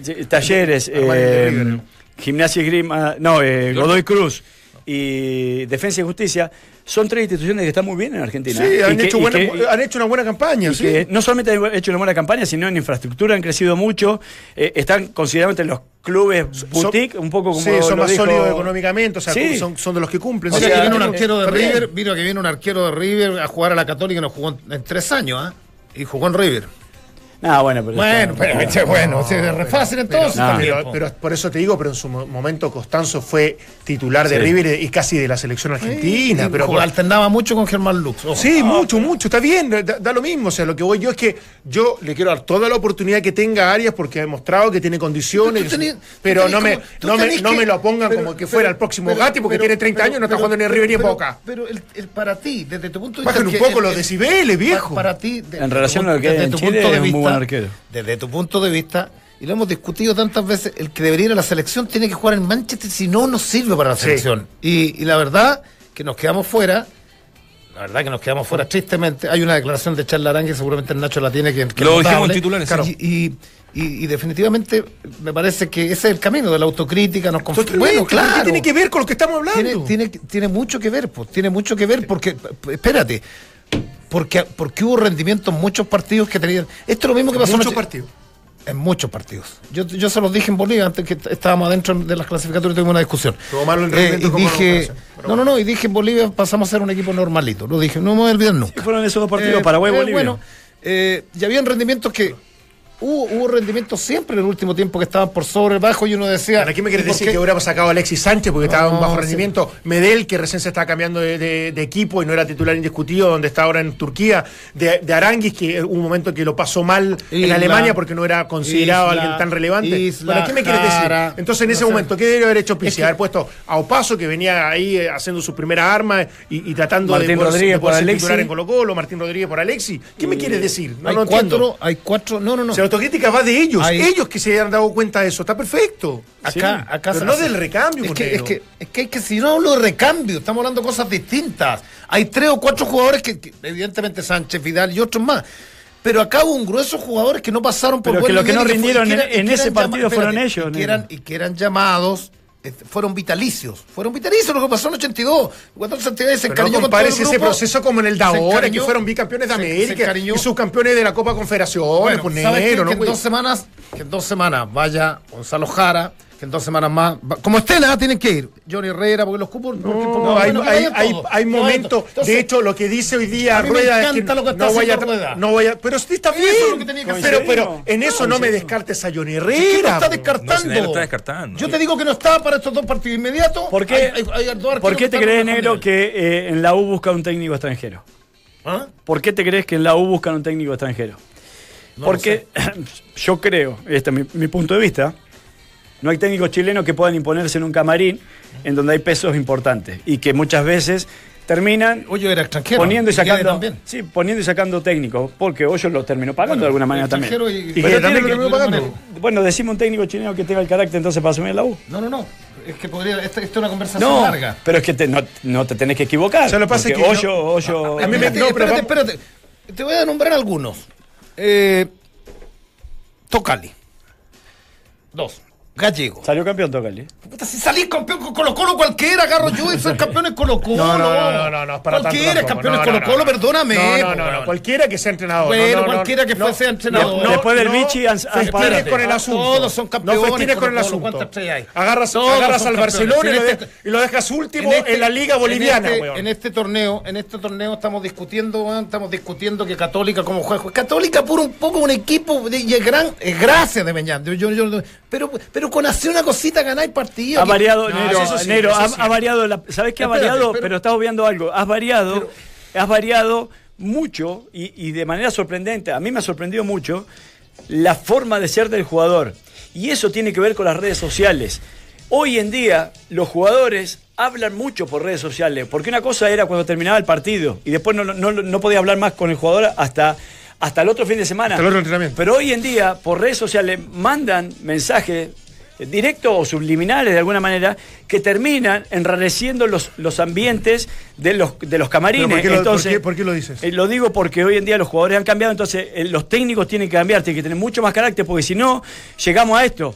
C: Sí, Talleres,
B: Armani
C: eh,
B: River.
C: Gimnasia y Grima, no, eh, Godoy Cruz y Defensa y Justicia son tres instituciones que están muy bien en Argentina.
B: Sí, han,
C: que-
B: hecho
C: y
B: buena-
C: que-
B: han hecho una buena campaña.
C: y
B: sí.
C: que no solamente han hecho una buena campaña, sino en infraestructura han crecido mucho, eh, están considerados entre los clubes boutique, un poco como
B: Sí, son
C: lo
B: más
C: dijo-
B: sólidos económicamente, o sea,
C: Sí.
B: son, son de los que cumplen.
D: O sea, que viene un
C: eh,
D: arquero de. River, vino que viene un arquero de River a jugar a la Católica y no jugó en, en tres años, ¿ah? Y jugó en River.
C: Ah, bueno, pero
D: Bueno,
C: está-
D: pero, che, bueno, sí, es re fácil entonces.
C: No.
D: también,
B: Pero, pero por eso te digo, pero en su mo- momento Costanzo fue titular de
C: Sí.
B: River y casi de la selección argentina.
D: Y
B: pero
D: jugó- alternaba mucho con Germán Lux. ojo.
B: Sí, mucho, mucho, está bien, da, da lo mismo. O sea, lo que voy yo es que yo le quiero dar toda la oportunidad que tenga a Arias porque ha demostrado que tiene condiciones.
D: Pero tú tenés-
B: pero
D: tú
B: no me, no, me, no me lo pongan
D: pero-
B: como que
D: pero-
B: fuera el próximo
D: pero-
B: Gatti porque
D: pero-
B: tiene 30
D: pero-
B: años y no está
D: pero-
B: jugando ni en
D: pero-
B: River ni en
D: pero-
B: Boca.
D: Pero el, el- para ti, desde tu punto de vista.
B: Bajen un poco los
D: el-
B: decibeles, viejo.
D: Para, ti,
C: En
D: desde
C: relación a lo que
D: desde
C: hay en
D: tu
C: Chile,
D: punto de
C: es muy buen arquero.
D: Desde tu punto de vista, y lo hemos discutido tantas veces, el que debería ir a la selección tiene que jugar en Manchester, si no, no sirve para la
B: Sí.
D: selección. Y, y la verdad que nos quedamos fuera. La verdad que nos quedamos fuera tristemente. Hay una declaración de Charles Arán que seguramente el Nacho la tiene que, que
A: Lo dijimos en titulares,
D: Claro. Y, y- y- y definitivamente me parece que ese es el camino de la autocrítica. Nos conf- bueno,
B: ¿pero
D: claro.
B: ¿Qué tiene que ver con lo que estamos hablando?
D: Tiene, tiene, tiene mucho que ver, pues, tiene mucho que ver porque, espérate, porque, porque hubo rendimiento en muchos partidos que tenían. Esto es lo mismo que pasó
B: Muchos
D: anoche-
B: partidos.
D: En muchos partidos. Yo, yo se los dije en Bolivia antes que estábamos adentro de las clasificatorias tuvimos una discusión.
B: Malo el
D: Eh, y dije, no, no, no, y dije en Bolivia pasamos a ser un equipo normalito. Lo dije, no me voy a olvidar nunca.
C: ¿Qué fueron esos dos partidos?
D: Eh,
C: Paraguay,
D: eh,
C: Bolivia.
D: Bueno, eh, y habían rendimientos que. Hubo, hubo rendimientos siempre en el último tiempo que estaban por sobre bajo y uno decía.
B: ¿Para qué me quieres
D: ¿y por
B: decir
D: qué?
B: que hubiéramos sacado a Alexis Sánchez porque estaba en bajo
D: sí.
B: rendimiento? Medel, que recién se está cambiando de, de- de equipo y no era titular indiscutido, donde está ahora en Turquía. De, de Aranguis, que hubo un momento que lo pasó mal en Alemania porque no era considerado
D: Isla,
B: alguien tan relevante.
D: Isla,
B: ¿Para qué me quieres decir? Entonces, en
D: no
B: ese
D: sé.
B: momento, ¿qué debería haber hecho Pizzi?
D: Es que-
B: haber puesto a Opaso, que venía ahí eh, haciendo su primera arma y, y tratando
C: Martín
B: de poder,
C: Rodríguez por Alexis.
B: titular en Colo Colo, Martín Rodríguez por Alexis. ¿Qué me quieres decir? No
D: hay
B: lo entiendo.
D: cuatro, hay cuatro, no, no, no.
B: Autocrítica va de ellos,
D: Hay-
B: ellos que se hayan dado cuenta de eso, está perfecto.
D: Acá, acá
B: pero no del recambio,
D: es que, es, que, es que, es que si no hablo de recambio, estamos hablando de cosas distintas. Hay tres o cuatro jugadores que, que, evidentemente Sánchez, Vidal y otros más. Pero acá hubo un grueso de jugadores que no pasaron por
C: Pero
D: buen
C: que lo que no rindieron
D: y
C: en-
D: eran- y
C: en
D: que
C: ese partido
D: llama-
C: fueron
D: espérate,
C: ellos,
D: y que, eran, y que eran llamados, fueron vitalicios. Fueron vitalicios lo que pasó en el 82. Cuando se encariñó
B: no
D: con todo el
B: compares ese
D: grupo.
B: proceso como en el de
D: Se
B: ahora, que fueron bicampeones de
D: se- se
B: América
D: encariñó.
B: y subcampeones de la Copa Confederaciones,
D: Bueno,
B: pues
D: ¿sabes qué?
B: negro,
D: que
B: ¿no?
D: en
B: Pues-
D: dos semanas, que en dos semanas vaya Gonzalo Jara, que en dos semanas más, como Estela, tienen que ir. Johnny Herrera, porque los cupos. porque- porque-
B: No, hay,
D: bueno,
B: hay, hay, hay momentos.
D: Entonces,
B: de hecho, lo que dice hoy día
D: a mí me
B: Rueda es
D: encanta
B: que
D: lo que está
B: no vaya,
D: Rueda.
B: no vaya. Pero sí está bien.
D: Eso es lo que tenía que
B: pero,
D: hacer.
B: pero en eso no me descartes a Johnny
D: ¿quién lo
B: Herrera.
D: está descartando?
A: No, lo está descartando.
D: Yo te digo que no está para estos dos partidos inmediatos.
C: ¿Por qué,
D: Hay- hay- hay dos arqueros
C: ¿por qué te crees, negro, que eh, en la U busca un técnico extranjero?
D: ¿Ah?
C: ¿Por qué te crees que en la U buscan un técnico extranjero?
D: No
C: Porque yo creo, este es mi, mi punto de vista, no hay técnicos chilenos que puedan imponerse en un camarín en donde hay pesos importantes y que muchas veces terminan
D: Hoyo era extranjero.
C: poniendo y sacando
D: también.
C: sí, poniendo y sacando técnicos, porque Hoyo lo terminó pagando de alguna manera también.
D: y-
C: Y tiene
D: también
C: que-
D: pagando.
C: Bueno, decimos un técnico chileno que tenga el carácter entonces para asumir la U.
D: No, no, no. Es que podría. Esta, esta es una conversación
C: No,
D: larga.
C: pero es que te- no, no te tenés que equivocar.
B: O sea, lo pasa que
C: Hoyo, Hoyo-
B: A mí me- no, pero
D: espérate,
B: vamos-
D: espérate. Te voy a nombrar algunos. Eh, Tocali. Dos. Gallego.
C: Salió campeón Tocali.
D: Puta, si salís campeón con Colo Colo cualquiera, agarro yo y soy campeón en Colo Colo.
B: No, no, no, no, no, no, es para tanto
D: Cualquiera es campeón
B: No,
D: en Colo Colo,
B: no.
D: perdóname.
B: No, no, no, cualquiera que sea entrenador.
D: Bueno,
B: no, no, no,
D: cualquiera que
B: no,
D: fuese entrenador.
B: no,
C: Después del
B: no,
C: Vichy
B: festines con el asunto.
D: Todos son campeones,
B: No festines con el asunto.
D: ¿cuántas estrellas hay?
B: Agarras, agarras al. Barcelona y
D: En
B: lo,
D: este-
B: y lo dejas último
D: En este-
B: en la liga boliviana,
D: en este, en este torneo, en este torneo estamos discutiendo, estamos discutiendo que Católica como juega. Católica por un poco un equipo de- y es gran, es gracias de Beñán. Yo- yo- yo- pero, pero con hacer una cosita ganáis partido.
C: Ha variado,
B: No,
C: Nero,
B: sí,
C: ha,
B: sí.
C: ha variado, la, ¿sabes qué ha
D: Espérate,
C: variado?
D: pero-
C: Pero, estás obviando algo, has variado, has variado mucho y, y de manera sorprendente, a mí me ha sorprendido mucho la forma de ser del jugador. Y eso tiene que ver con las redes sociales. Hoy en día los jugadores hablan mucho por redes sociales, porque una cosa era cuando terminaba el partido y después no, no, no podía hablar más con el jugador hasta, hasta el otro fin de semana.
B: Hasta el otro entrenamiento.
C: Pero hoy en día, por redes sociales, mandan mensajes directos o subliminales de alguna manera que terminan enrareciendo los, los ambientes de los, de los camarines.
B: ¿por qué lo-
C: entonces,
B: por qué- por qué lo dices?
C: eh, lo digo porque hoy en día los jugadores han cambiado, entonces eh, los técnicos tienen que cambiar, tienen que tener mucho más carácter, porque si no, llegamos a esto.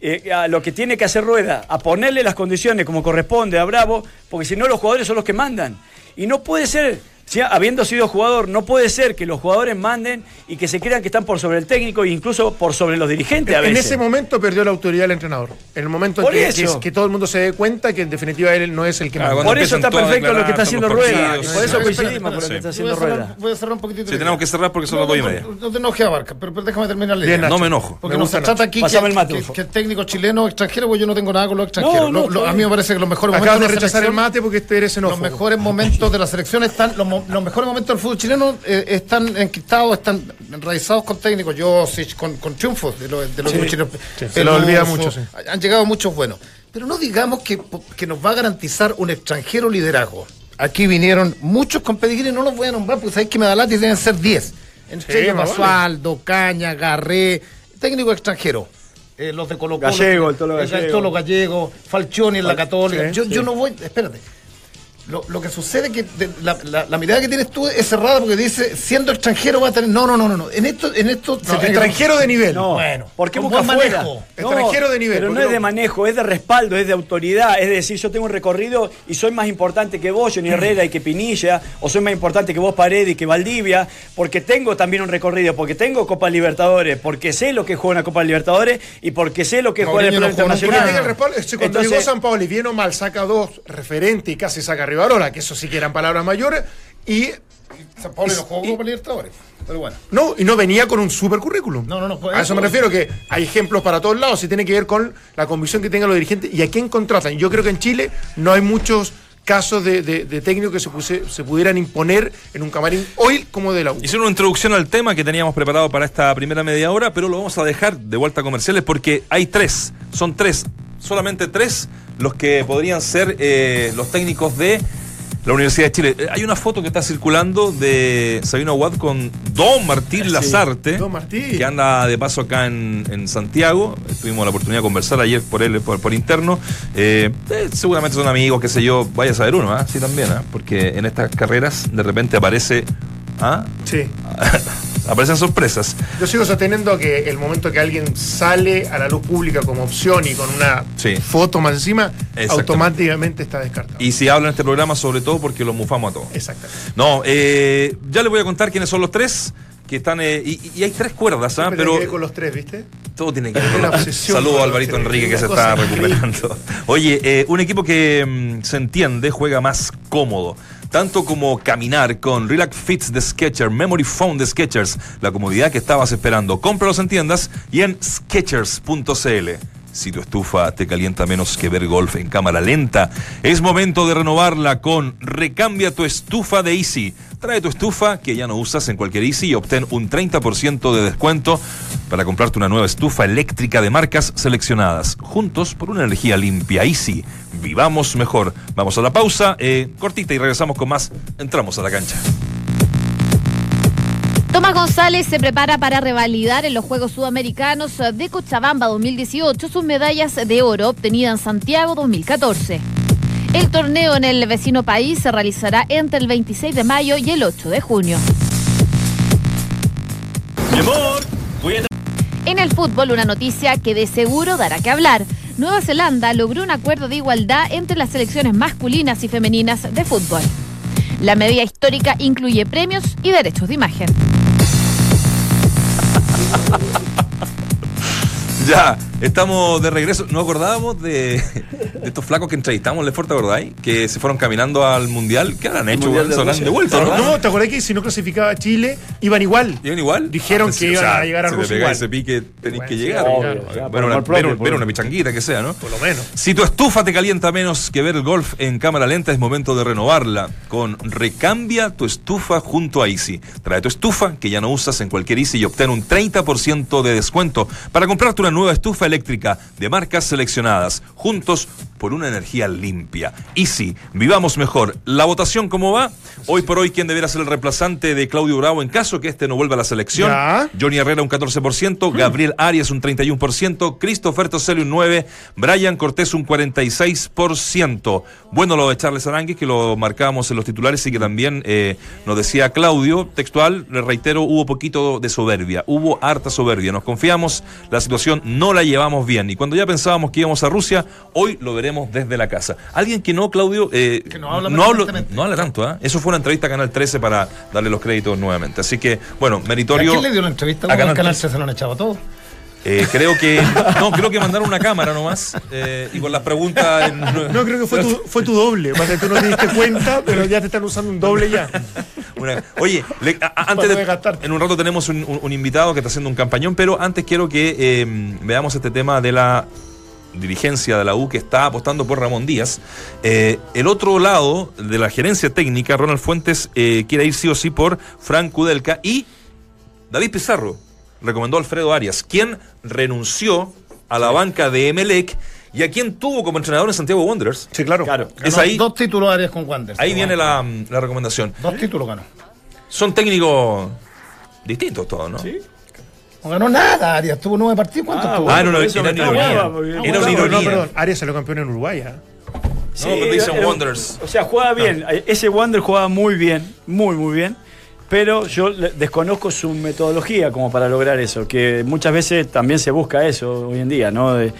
C: eh, a lo que tiene que hacer Rueda, a ponerle las condiciones como corresponde a Bravo, porque si no los jugadores son los que mandan. Y no puede ser, si, habiendo sido jugador, no puede ser que los jugadores manden y que se crean que están por sobre el técnico e incluso por sobre los dirigentes a
B: En
C: veces.
B: ese momento perdió la autoridad el entrenador. En el momento en que, todo el mundo se dé cuenta que en definitiva él no es el que
A: Claro,
B: manda.
C: Por eso está perfecto lo que está haciendo Rueda. Por eso coincidimos con lo
A: sí.
C: que está
D: Voy a,
C: haciendo Rueda.
D: voy a cerrar un poquitito.
A: Sí, tenemos que cerrar porque son las dos y media.
D: No, te enojes, Abarca, pero, pero déjame terminar la idea.
A: No me enojo.
D: Porque
B: Me
D: no
B: gusta
D: se trata aquí que,
C: el
D: técnico chileno extranjero, pues yo no tengo nada con los extranjeros. A mí me parece que los mejores
B: Acabas
D: momentos
B: de
D: la
B: rechazar el
D: selección-
B: mate porque este eres
D: Los mejores momentos de la selección están, los, mo- los mejores momentos del fútbol chileno eh, están enquistados, están enraizados con técnicos, yo sí, con, con triunfos de los de los equipos chilenos.
B: sí, se lo olvida mucho, sí.
D: Han llegado muchos buenos. Pero no digamos que, que nos va a garantizar un extranjero liderazgo. Aquí vinieron muchos con pedigrí, no los voy a nombrar, porque sabéis que me da látiz deben ser 10. Entre
B: Sí,
D: ellos Basualdo, Caña, Garré, técnico extranjero. Eh, los de Colo Colo,
C: Gallego, el Tolo Gallego.
D: el Tolo Gallego, Falcioni en la Católica.
B: sí,
D: yo, yo no voy, espérate. Lo, lo que sucede es que de- la, la- la mirada que tienes tú es cerrada porque dice, siendo extranjero va a tener... No, no, no, no. no. En esto, en esto
B: No,
D: que-
B: extranjero de nivel.
C: No,
D: Bueno,
C: ¿por qué busca
D: manejo.
B: Extranjero de nivel,
C: Pero no es de manejo, es de respaldo, es de autoridad. Es decir, yo tengo un recorrido y soy más importante que vos, Johnny Herrera y que Pinilla, o soy más importante que vos, Paredes y que Valdivia, porque tengo también un recorrido, porque tengo Copa Libertadores, porque sé lo que juega una Copa Libertadores y porque sé lo que juega el
D: Mourinho no
C: plan
B: el
C: internacional.
B: cuando
C: Entonces-
B: llegó San Pablo y bien o mal saca dos referentes y casi saca a Rivarola, que eso sí que eran palabras mayores, y
D: San Pablo no jugó
B: y-
D: Copa Libertadores. Pero bueno.
B: no, y no venía con un super currículum.
D: No, no, no, pues
B: A eso me refiero, que hay ejemplos para todos lados, y tiene que ver con la convicción que tengan los dirigentes y a quién contratan. Yo creo que en Chile no hay muchos casos de, de- de técnicos que se, puse- se pudieran imponer en un camarín hoy como de la U.
A: Hicieron una introducción al tema que teníamos preparado para esta primera media hora, pero lo vamos a dejar de vuelta a comerciales porque hay tres, son tres, solamente tres los que podrían ser eh, los técnicos de la Universidad de Chile. Eh, Hay una foto que está circulando de Sabino Watt con Don Martín Lazarte,
B: Don Martín.
A: que anda de paso acá en, en Santiago. Tuvimos la oportunidad de conversar ayer por él, por, por interno. Eh, eh, seguramente son amigos, qué sé yo. Vaya a saber uno, ¿ah? Sí, también, ¿ah? Porque en estas carreras de repente aparece. ¿ah?
B: Sí.
A: Aparecen sorpresas.
B: Yo sigo sosteniendo que el momento que alguien sale a la luz pública como opción y con una
A: Sí.
B: foto más encima, automáticamente está descartado.
A: Y si hablan en este programa, sobre todo porque los mufamos a todos.
B: Exactamente.
A: No, eh, ya les voy a contar quiénes son los tres que están. eh, y, y hay tres cuerdas, ¿ah? Pero
B: con los tres, ¿viste?
A: todo tiene que ver con Saludos a Alvarito. Enrique que se está recuperando. Oye, eh, un equipo que mm, se entiende, juega más cómodo. Tanto como caminar con Relax Fits de Skechers, Memory Foam de Skechers, la comodidad que estabas esperando. Cómpralos en tiendas y en Skechers.cl. Si tu estufa te calienta menos que ver golf en cámara lenta, es momento de renovarla con Recambia tu estufa de Easy. Trae tu estufa que ya no usas en cualquier Easy y obtén un 30% de descuento para comprarte una nueva estufa eléctrica de marcas seleccionadas. Juntos por una energía limpia. Easy, vivamos mejor. Vamos a la pausa, eh, cortita y regresamos con más. Entramos a la cancha.
E: Tomás González se prepara para revalidar en los Juegos Sudamericanos de Cochabamba 2018 sus medallas de oro obtenidas en Santiago 2014. El torneo en el vecino país se realizará entre el 26 de mayo y el 8 de junio.
C: Mi amor, voy a
E: En el fútbol, una noticia que de seguro dará que hablar. Nueva Zelanda logró un acuerdo de igualdad entre las selecciones masculinas y femeninas de fútbol. La medida histórica incluye premios y derechos de imagen.
A: Ya, estamos de regreso. ¿No acordábamos de, de estos flacos que entrevistamos en Lefort, ¿te acordáis? Que se fueron caminando al Mundial. ¿Qué han hecho? Weón?
C: de
A: devuelto, ¿no?
B: No, ¿te acordás que si no clasificaba a Chile, iban igual?
A: ¿Iban igual?
B: Dijeron que iban a llegar a
A: si
B: Rusia
A: te pegáis
B: igual.
A: ese pique, tenéis
B: Bueno,
A: que
B: sí,
A: llegar.
B: obvio,
A: bueno, una,
C: propio,
A: pero-
C: por-
A: pero una pichanguita que sea, ¿no?
B: Por lo menos.
A: Si tu estufa te calienta menos que ver el golf en cámara lenta, es momento de renovarla con Recambia tu estufa junto a Easy. Trae tu estufa que ya no usas en cualquier Easy y obtén un 30% de descuento para comprarte una nueva estufa eléctrica de marcas seleccionadas. Juntos por una energía limpia. Easy, vivamos mejor. La votación, ¿cómo va? Hoy por hoy, ¿quién deberá ser el reemplazante de Claudio Bravo en caso que este no vuelva a la selección?
B: Ya.
A: Johnny Herrera un 14%, Gabriel Arias un 31%, Christopher Toselli un 9%, Brian Cortés un 46%. Bueno lo de Charles Aranguis, que lo marcábamos en los titulares y que también eh, nos decía Claudio, textual, le reitero, hubo poquito de soberbia, hubo harta soberbia, nos confiamos, la situación no la llevamos bien y cuando ya pensábamos que íbamos a Rusia, hoy lo veremos desde la casa. Alguien que no, Claudio, eh,
D: Que no habla
A: no, hablo-
D: permanentemente.
A: no habla tanto, ¿ah? eso fue una entrevista a Canal 13 para darle los créditos nuevamente. Así que, bueno,
D: ¿A
A: meritorio.
D: quién le dio la entrevista?
A: A Canal
D: canal
A: 13.
D: se lo han echado a todos.
A: Eh, creo que. No, creo que mandaron una cámara nomás. eh, y con las preguntas. en-
B: No, creo que fue tu, fue tu doble. Pasa que tú no te diste cuenta, pero ya te están usando un doble ya.
A: una- oye, le- antes de. En un rato tenemos un, un- un invitado que está haciendo un campañón, pero antes quiero que eh, veamos este tema de la dirigencia de la U que está apostando por Ramón Díaz. Eh, el otro lado de la gerencia técnica, Ronald Fuentes, eh, quiere ir sí o sí por Frank Kudelka y David Pizarro recomendó Alfredo Arias, quien renunció a la banca de Emelec y a quien tuvo como entrenador en Santiago Wanderers.
B: Sí, claro.
C: Claro.
A: Es ahí,
D: Dos títulos Arias con Wanderers.
A: ahí viene la, la recomendación.
D: Dos títulos ganó.
A: Son técnicos distintos todos, ¿no?
C: ¿Sí?
D: No ganó nada, Arias. Tuvo nueve partidos. ¿Cuántos
C: Ah,
D: tuvo?
A: Ah, no, no, era una ironía. Era una
B: No,
A: ironía.
B: no, perdón. Arias salió campeón en Uruguay. ¿ah?
A: No, pero dicen Wanderers.
C: O sea, jugaba bien. Ese Wander jugaba muy bien, muy, muy bien. Pero yo le- desconozco su metodología como para lograr eso, que muchas veces también se busca eso hoy en día, ¿no? De-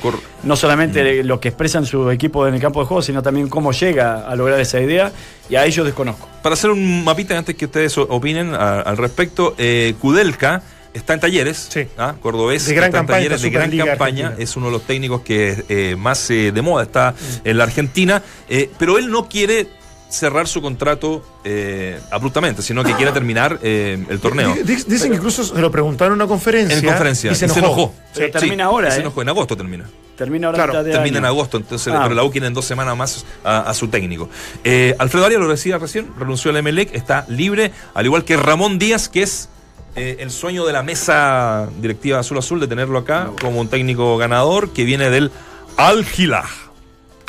C: no solamente lo que expresan sus equipos en el campo de juego, sino también cómo llega a lograr esa idea, y a ellos desconozco.
A: Para hacer un mapita antes que ustedes opinen a- al respecto, eh, Kudelka está en talleres,
B: Sí.
A: ¿ah? cordobés,
B: De gran
A: está en
B: campaña,
A: talleres de gran campaña,
B: Argentina.
A: es uno de los técnicos que eh, más eh, de moda está en la Argentina, eh, pero él no quiere cerrar su contrato eh, abruptamente, sino que quiere terminar eh, el torneo.
B: Di- di- Dicen que incluso se lo preguntaron en una conferencia.
A: En conferencia.
B: Y se enojó.
C: Pero
A: Sí,
C: termina
A: sí,
C: ahora,
A: y Se
C: ¿eh?
A: enojó, en agosto termina.
C: Termina ahora
B: Claro,
C: de
A: Termina en agosto, entonces,
C: Ah.
A: pero la U quiere en dos semanas más a, a su técnico. Eh, Alfredo Arias lo decía recién, renunció al Emelec, está libre, al igual que Ramón Díaz, que es eh, el sueño de la mesa directiva Azul Azul de tenerlo acá como un técnico ganador que viene del Al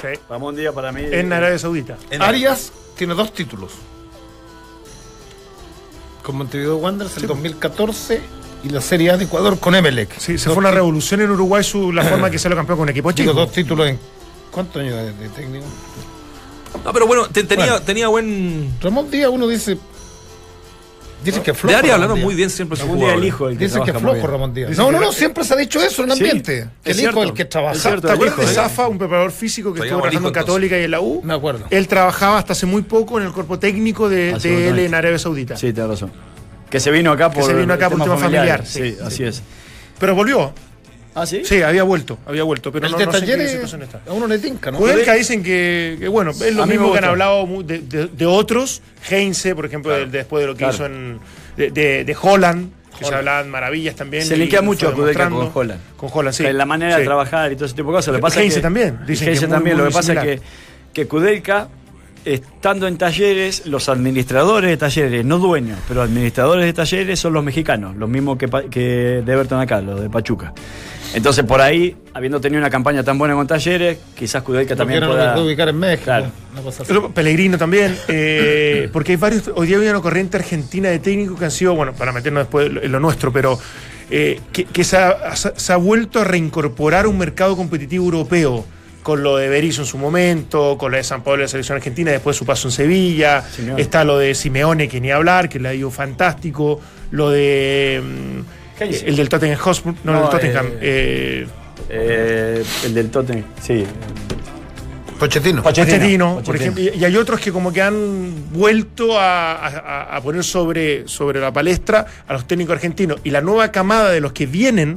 B: Sí.
C: Ramón Díaz para mí.
B: En Arabia Saudita.
A: En-
D: Arias tiene dos títulos. Con Montevideo Wanderers el 2014 y la Serie A de Ecuador con Emelec.
B: Sí, se fue una revolución en Uruguay su, la forma que se lo campeón con equipo
D: Digo,
B: chico.
D: dos títulos en. ¿Cuántos años de, de técnico?
A: No, pero bueno, te- tenía,
D: Bueno.
A: tenía buen.
D: Ramón Díaz, uno dice. Dice que
A: De
D: flojo.
A: Arias
D: Ramón
A: hablaron muy bien siempre sus
C: Ramón Díaz el
A: jugadores.
C: hijo. el que
D: Dicen que flojo
C: bien.
D: Ramón Díaz.
B: Dicen
D: No,
B: que
D: no, no, siempre se ha dicho eso en el
C: Sí,
D: ambiente. que el hijo el que trabaja.
C: Es cierto.
B: ¿Te acuerdas de
C: ¿eh?
B: Zafa, un preparador físico que estuvo trabajando en Católica y en la U?
D: Me acuerdo.
B: Él trabajaba hasta hace muy poco en el cuerpo técnico de, de él en Arabia Saudita.
C: Sí, tienes razón. Que se vino acá por.
B: se vino acá por un tema familiar,
C: sí. así es.
B: Pero volvió.
C: ¿Ah, sí?
B: Sí, había vuelto, había vuelto. Pero
D: el
B: no,
D: de
B: no sé en qué
D: talleres
B: situación está.
D: a uno le tinca, ¿no?
B: Kudelka dicen que, que, bueno, es lo
C: A
B: mismo que han hablado de, de- de otros. Heinze, por ejemplo, de- después de lo que
C: Claro.
B: hizo en, de, de- de Holland. que se hablaban maravillas también.
C: Se
B: lo
C: mucho a Kudelka
B: demostrando.
C: con Holland.
B: Con Holland, sí.
C: En la manera
B: Sí.
C: de trabajar y todo ese tipo de cosas. Lo que pasa
B: Heinze
C: que,
B: también, dicen
C: Heinze
B: que muy,
C: también.
B: muy
C: lo que pasa es que, que Kudelka, estando en talleres, los administradores de talleres, no dueños, pero administradores de talleres son los mexicanos, los mismos que, que de Everton acá, los de Pachuca. Entonces, por ahí, habiendo tenido una campaña tan buena con talleres, quizás Kudelka también
D: no lo
C: pueda...
D: puede ubicar en México.
C: Claro.
D: una cosa así.
B: Pero Pellegrino también, eh, porque hay varios, hoy día hay una corriente argentina de técnicos que han sido, bueno, para meternos después en lo nuestro, pero eh, que, que se, ha, se ha vuelto a reincorporar a un mercado competitivo europeo, con lo de Berizzo en su momento, con lo de San Pablo de la selección argentina, después su paso en Sevilla, está lo de Simeone, que ni hablar, que le ha ido fantástico, lo de... mm, El del Tottenham Hotspur, no,
C: No,
B: el del Tottenham,
C: eh,
B: eh,
C: Eh, el del Tottenham, sí.
D: Pochettino.
B: Pochettino, por
C: Pochettino.
B: ejemplo, y, y hay otros que como que han vuelto a, a- a poner sobre, sobre la palestra a los técnicos argentinos. Y la nueva camada de los que vienen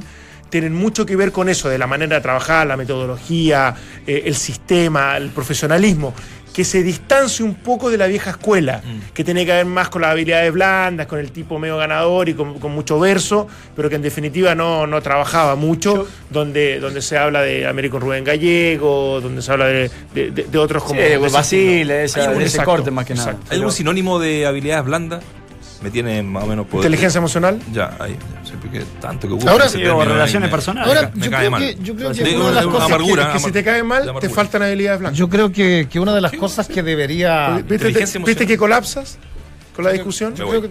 B: tienen mucho que ver con eso, de la manera de trabajar, la metodología, eh, el sistema, el profesionalismo, que se distancie un poco de la vieja escuela, que tiene que ver más con las habilidades blandas, con el tipo medio ganador y con, con mucho verso, pero que en definitiva no, no trabajaba mucho, donde, donde se habla de Américo Rubén Gallego, donde se habla de, de- de- de otros como...
C: Sí,
B: ese
C: Basile, ese corte más que nada.
B: exacto.
A: ¿Hay algún sinónimo de habilidades blandas? Me tiene más o menos poder.
B: Inteligencia emocional.
A: Ya, ahí. ya sé porque tanto que ocupa
D: Ahora-
A: ese término
C: relaciones
A: me-
C: personales.
D: Ahora,
A: me
D: yo
A: cae
D: creo
A: mal.
D: que, yo creo que
A: De-
D: una de las cosas
A: amargura,
D: que-
B: Que si te cae mal, te faltan habilidades blancas.
D: yo creo que, que una de las cosas que debería.
B: ¿Viste, que colapsas con la discusión?
D: Yo, creo que-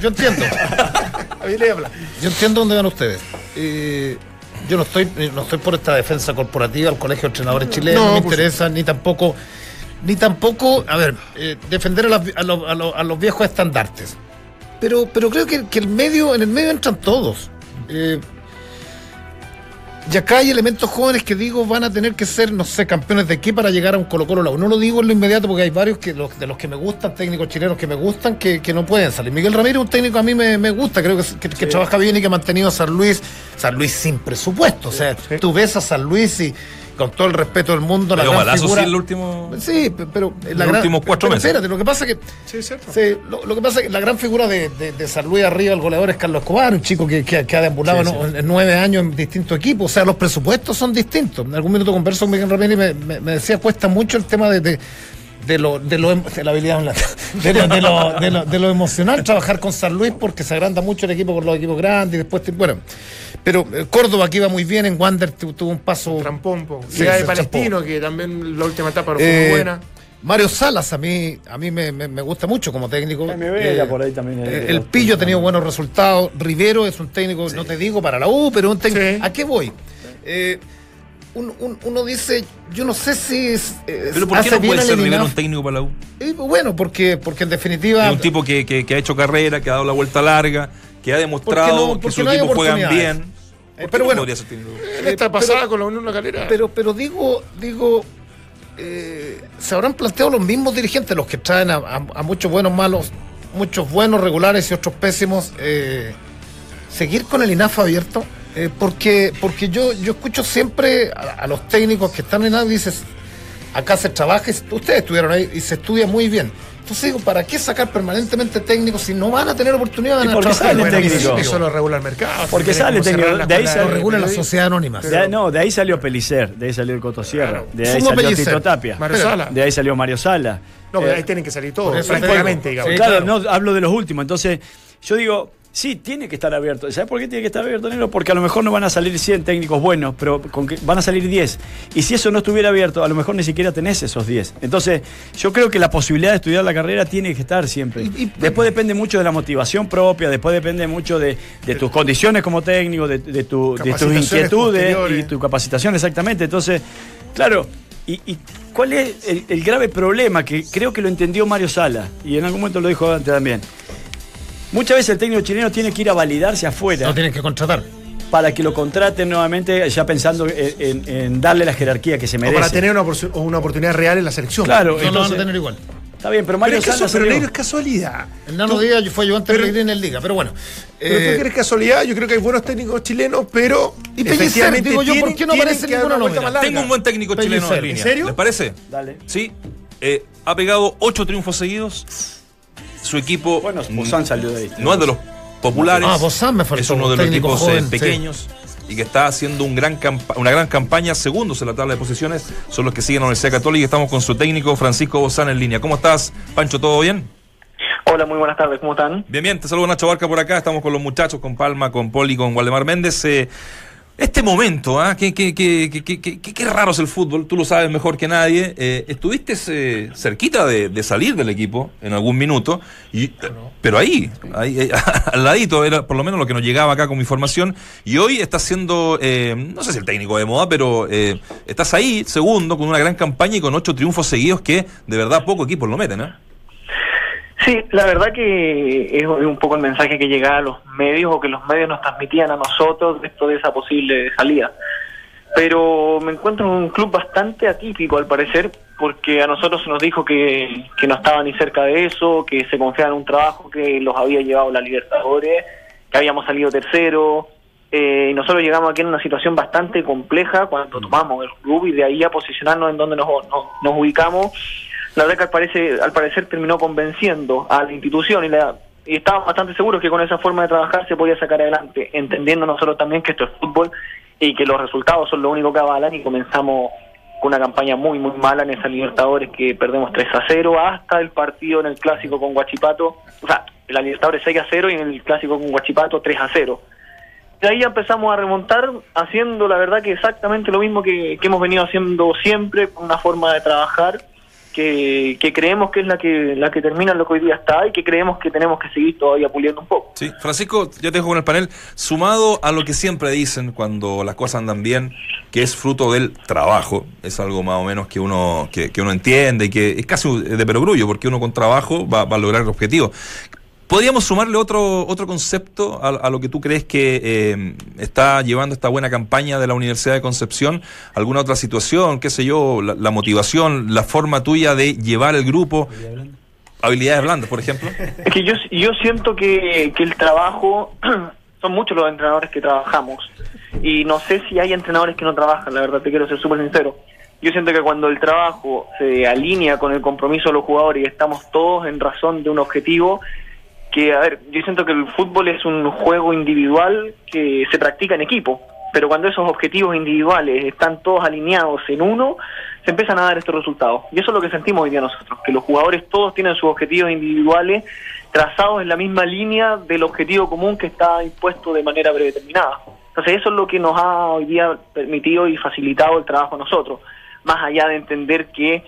D: yo entiendo. Yo entiendo dónde van ustedes. Eh, yo no estoy, no estoy por esta defensa corporativa al colegio de entrenadores chilenos,
B: No,
D: no, me interesa, ni tampoco, ni tampoco, a ver, eh, defender a, las- a los, a los- a los viejos estandartes. Pero, pero creo que, que el medio, en el medio entran todos. Eh, y acá hay elementos jóvenes que digo van a tener que ser, no sé, campeones de qué para llegar a un Colo Colo. No lo digo en lo inmediato porque hay varios que los, de los que me gustan, técnicos chilenos que me gustan, que, que no pueden salir. Miguel Ramírez es un técnico a mí me, me gusta, creo que, que- que trabaja bien y que ha mantenido a San Luis, San Luis sin presupuesto. O sea,
B: sí.
D: tú ves a San Luis y con todo el respeto del mundo, la gran
A: balazo
D: figura.
A: sí el último.
D: Sí, pe- pero la
A: Los
D: gran-
A: últimos cuatro
D: pero
A: meses.
D: Espérate, lo que pasa es que
B: Sí, es cierto.
D: Sí, lo, lo que pasa es que la gran figura de, de- de San Luis arriba, el goleador es Carlos Escobar, un chico que, que- que ha deambulado
C: Sí,
D: ¿no? en nueve años en distintos equipos. O sea, los presupuestos son distintos. En algún minuto converso con Miguel Ramírez y me, me- me decía, cuesta mucho el tema de, de, de lo, de, lo, em- de la habilidad de lo, de, lo, de, lo, de lo emocional, trabajar con San Luis porque se agranda mucho el equipo con los equipos grandes y después, te- bueno. Pero eh, Córdoba que iba muy bien, en Wander tu- tuvo un paso
B: Trampompo.
D: Sí,
B: Llega de Palestino, que también la última etapa no fue
D: Eh,
B: muy buena.
D: Mario Salas a mí a mí me, me- me gusta mucho como técnico.
C: Jaime Vela por ahí también,
D: eh, el Pillo ha tenido buenos resultados. Rivero es un técnico, no te digo para la U, pero un técnico.
B: Sí.
D: ¿A qué voy? Eh, un- un- uno dice, yo no sé si es, eh,
A: Pero ¿por qué no puede ser Rivero un técnico para la U?
D: Eh, bueno, porque porque en definitiva
A: Es un tipo que, que- que ha hecho carrera, que ha dado la vuelta larga, que ha demostrado
D: no-
A: que sus
D: no
A: equipos juegan bien.
D: Eh,
A: ¿Por qué
D: pero
A: no
D: bueno,
A: podría?
B: En esta
D: pero-
B: pasada con la Unión La Calera.
D: Pero, pero digo, digo, eh, se habrán planteado los mismos dirigentes, los que traen a, a- a muchos buenos malos, muchos buenos regulares y otros pésimos, eh, seguir con el INAF abierto, Eh, porque, porque yo, yo escucho siempre a, a los técnicos que están en dices acá se trabaja, y- ustedes estuvieron ahí y se estudia muy bien. Entonces digo, ¿para qué sacar permanentemente técnicos si no van a tener oportunidad de
C: ¿Y
D: ganar
C: por qué
D: trabajar?
C: sale
D: Bueno,
C: técnico?
D: eso
B: lo regula el mercado.
C: Porque sale técnico, de ahí se
D: lo regula la sociedad anónima.
C: De ahí- no, de ahí salió Pelicer, de ahí salió el Coto Sierra,
B: Claro.
C: de ahí
D: Sumo
C: salió
D: Pellicer.
C: Tito Tapia,
B: Mario Sala.
C: de ahí salió Mario Sala.
B: No, pero
C: Eh,
B: ahí tienen que salir todos, prácticamente, digamos.
D: Sí,
C: claro,
D: claro.
C: no hablo de los últimos. Entonces, yo digo, sí, tiene que estar abierto. ¿Sabes por qué tiene que estar abierto, Negro? Porque a lo mejor no van a salir 100 técnicos buenos, pero con que van a salir 10. Y si eso no estuviera abierto, a lo mejor ni siquiera tenés esos 10. Entonces, yo creo que la posibilidad de estudiar la carrera tiene que estar siempre.
D: Y- y-
C: después depende mucho de la motivación propia, después depende mucho de, de tus condiciones como técnico, de, de tu- de tus inquietudes y tu capacitación, exactamente. Entonces, claro. Y, y cuál es el, el grave problema? Que creo que lo entendió Mario Sala, y en algún momento lo dijo antes también. Muchas veces el técnico chileno tiene que ir a validarse afuera
D: No tienen que contratar.
C: para que lo contraten nuevamente, ya pensando en, en- en darle la jerarquía que se
B: O
C: merece.
B: para tener una, una oportunidad real en la selección.
C: Claro,
D: No lo van a tener igual.
C: Está bien, pero
B: Pero
C: Mario
B: es, que
C: Sala
B: eso, pero es casualidad.
D: El Nano Díaz fue ayudante de
B: pero-
D: en Liga, pero bueno.
B: Pero
D: eh,
B: tú crees casualidad, yo creo que hay buenos técnicos chilenos, pero
D: Y Pellicer,
B: efectivamente
D: digo yo, ¿por qué no aparece nómina?
B: larga.
A: Tengo un buen técnico
D: Pellicer.
A: chileno en
D: ¿En
A: línea.
B: serio?
A: ¿Les parece?
C: Dale.
A: Sí. Eh, ha pegado ocho triunfos seguidos. Su equipo
C: Bueno, Puzán salió de ahí.
A: no es de los populares.
D: Ah, Bozán me faltó,
A: es uno de los equipos eh,
D: sí.
A: pequeños y que está haciendo un gran una gran campaña, segundos en la tabla de posiciones, son los que siguen a la Universidad Católica y estamos con su técnico Francisco Bozán en línea. ¿Cómo estás, Pancho? ¿Todo bien?
F: Hola, muy buenas tardes, ¿cómo están?
A: Bien, bien, te saludo Nacho Barca por acá, estamos con los muchachos, con Palma, con Poli, con Waldemar Méndez. eh, este momento, ¿ah? Qué, qué, qué, qué, qué- qué- qué raro es el fútbol, tú lo sabes mejor que nadie. eh, estuviste eh, cerquita de, de salir del equipo en algún minuto, y, pero ahí, ahí eh, al ladito, era por lo menos lo que nos llegaba acá como información, y hoy estás siendo, eh, no sé si el técnico de moda, pero eh, estás ahí, segundo, con una gran campaña y con ocho triunfos seguidos que de verdad pocos equipos lo meten, ¿eh?
F: Sí, la verdad que es un poco el mensaje que llegaba a los medios o que los medios nos transmitían a nosotros esto de esa posible salida. Pero me encuentro en un club bastante atípico al parecer, porque a nosotros se nos dijo que, que no estaba ni cerca de eso, que se confiaba en un trabajo que los había llevado la Libertadores, que habíamos salido tercero, eh, y nosotros llegamos aquí en una situación bastante compleja cuando tomamos el club y de ahí a posicionarnos en donde nos, nos, nos ubicamos. La que al parecer, al parecer terminó convenciendo a la institución y, la, y estábamos bastante seguros que con esa forma de trabajar se podía sacar adelante, entendiendo nosotros también que esto es fútbol y que los resultados son lo único que avalan y comenzamos con una campaña muy muy mala en esa Libertadores que perdemos 3 a 0 hasta el partido en el clásico con Guachipato, o sea, la Libertadores 6 a 0 y en el clásico con Guachipato 3 a 0. De ahí empezamos a remontar haciendo la verdad que exactamente lo mismo que hemos venido haciendo siempre, con una forma de trabajar que, que creemos que es la que la que termina lo que hoy día está y que creemos que tenemos que seguir todavía puliendo un poco.
A: Sí, Francisco, ya te dejo con el panel, sumado a lo que siempre dicen cuando las cosas andan bien, que es fruto del trabajo, es algo más o menos que uno, que, uno entiende y que es casi de perogrullo, porque uno con trabajo va, va a lograr el objetivo. ¿Podríamos sumarle otro, otro concepto a, lo que tú crees que eh, está llevando esta buena campaña de la Universidad de Concepción? ¿Alguna otra situación, qué sé yo, la, la motivación, la forma tuya de llevar el grupo? Habilidades blandas, por ejemplo.
F: Es que yo, yo siento que, que el trabajo, son muchos los entrenadores que trabajamos y no sé si hay entrenadores que no trabajan, la verdad te quiero ser súper sincero. Yo siento que cuando el trabajo se alinea con el compromiso de los jugadores y estamos todos en razón de un objetivo, que, a ver, yo siento que el fútbol es un juego individual que se practica en equipo, pero cuando esos objetivos individuales están todos alineados en uno, se empiezan a dar estos resultados. Y eso es lo que sentimos hoy día nosotros, que los jugadores todos tienen sus objetivos individuales trazados en la misma línea del objetivo común que está impuesto de manera predeterminada. Entonces eso es lo que nos ha hoy día permitido y facilitado el trabajo a nosotros, más allá de entender que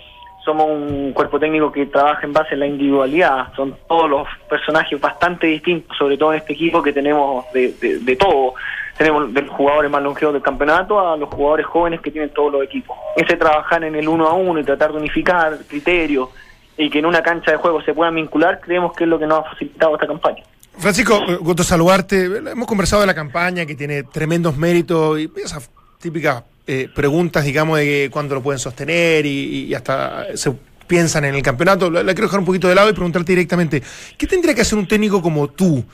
F: somos un cuerpo técnico que trabaja en base a la individualidad, son todos los personajes bastante distintos, sobre todo en este equipo que tenemos de, de, de todo. Tenemos de los jugadores más longevos del campeonato a los jugadores jóvenes que tienen todos los equipos. Ese trabajar en el uno a uno y tratar de unificar criterios y que en una cancha de juego se puedan vincular, creemos que es lo que nos ha facilitado esta campaña.
B: Francisco, eh, gusto saludarte. Hemos conversado de la campaña que tiene tremendos méritos y esas típicas eh, preguntas, digamos, de cuándo lo pueden sostener y, y hasta se piensan en el campeonato. La, la quiero dejar un poquito de lado y preguntarte directamente, ¿qué tendría que hacer un técnico como tú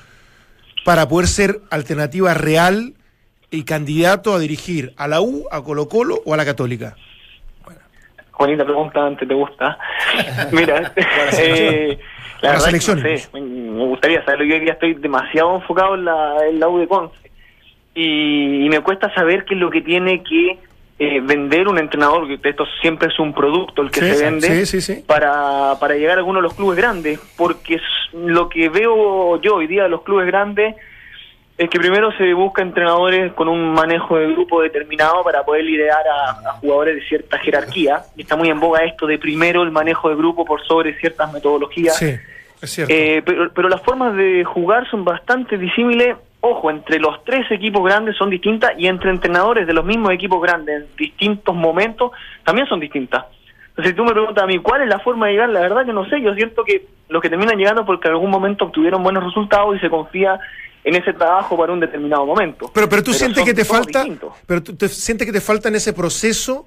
B: para poder ser alternativa real y candidato a dirigir a la U, a Colo Colo o a la Católica?
F: Bonita pregunta, antes te gusta. Mira, eh, la verdad no sé, me gustaría saberlo. Yo hoy día estoy demasiado enfocado en la, en la U de Conce. Y, y me cuesta saber qué es lo que tiene que eh, vender un entrenador, que esto siempre es un producto el que
B: Sí,
F: se vende,
B: sí, sí, sí.
F: Para, para llegar a alguno de los clubes grandes. Porque es lo que veo yo hoy día de los clubes grandes es que primero se busca entrenadores con un manejo de grupo determinado para poder liderar a, a jugadores de cierta jerarquía. Y está muy en boga esto de primero el manejo de grupo por sobre ciertas metodologías.
B: Sí, es cierto.
F: Eh, pero, pero las formas de jugar son bastante disímiles. Ojo, entre los tres equipos grandes son distintas y entre entrenadores de los mismos equipos grandes en distintos momentos también son distintas. Entonces, si tú me preguntas a mí cuál es la forma de llegar, la verdad que no sé. Yo siento que los que terminan llegando porque en algún momento obtuvieron buenos resultados y se confía en ese trabajo para un determinado momento.
B: Pero, pero tú sientes que te falta,
F: distintos.
B: pero tú te sientes que te falta en ese proceso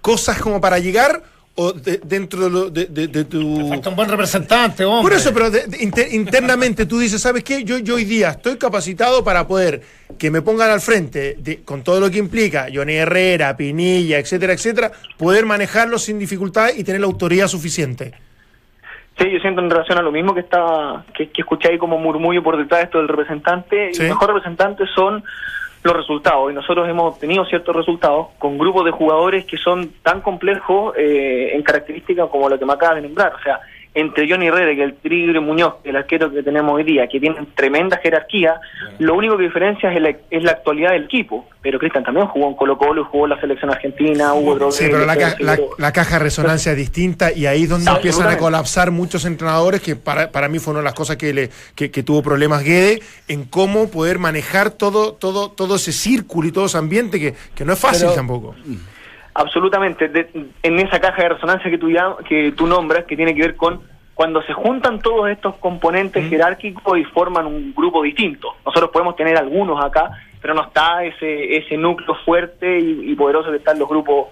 B: cosas como para llegar o de- dentro de, lo- de- de- de tu
D: Falta un buen representante, hombre.
B: por eso, pero de- de- inter- internamente tú dices, ¿sabes qué? Yo, yo hoy día estoy capacitado para poder que me pongan al frente, de- con todo lo que implica, Johnny Herrera, Pinilla, etcétera, etcétera, poder manejarlo sin dificultad y tener la autoridad suficiente.
F: Sí, yo siento en relación a lo mismo que estaba, que, que escuché ahí como murmullo por detrás de esto del representante.
B: Sí.
F: El mejor representante son los resultados. Y nosotros hemos obtenido ciertos resultados con grupos de jugadores que son tan complejos eh, en características como lo que me acabas de nombrar. O sea, entre Johnny Herrera y el Tigre Muñoz, el arquero que tenemos hoy día, que tienen tremenda jerarquía, lo único que diferencia es, el- es la actualidad del equipo. Pero Cristian también jugó en Colo Colo, jugó en la selección argentina, hubo otro
B: Sí, pero la, ca- la- la caja de resonancia es distinta y ahí es donde
F: No,
B: empiezan a colapsar muchos entrenadores, que para, para mí fue una de las cosas que, le, que, que tuvo problemas Guede, en cómo poder manejar todo, todo, todo ese círculo y todo ese ambiente que, que no es fácil
C: Pero-
B: tampoco.
F: Absolutamente. De- en esa caja de resonancia que tú, llam- que tú nombras, que tiene que ver con cuando se juntan todos estos componentes jerárquicos y forman un grupo distinto. Nosotros podemos tener algunos acá, pero no está ese, ese núcleo fuerte y, y poderoso que está en los grupos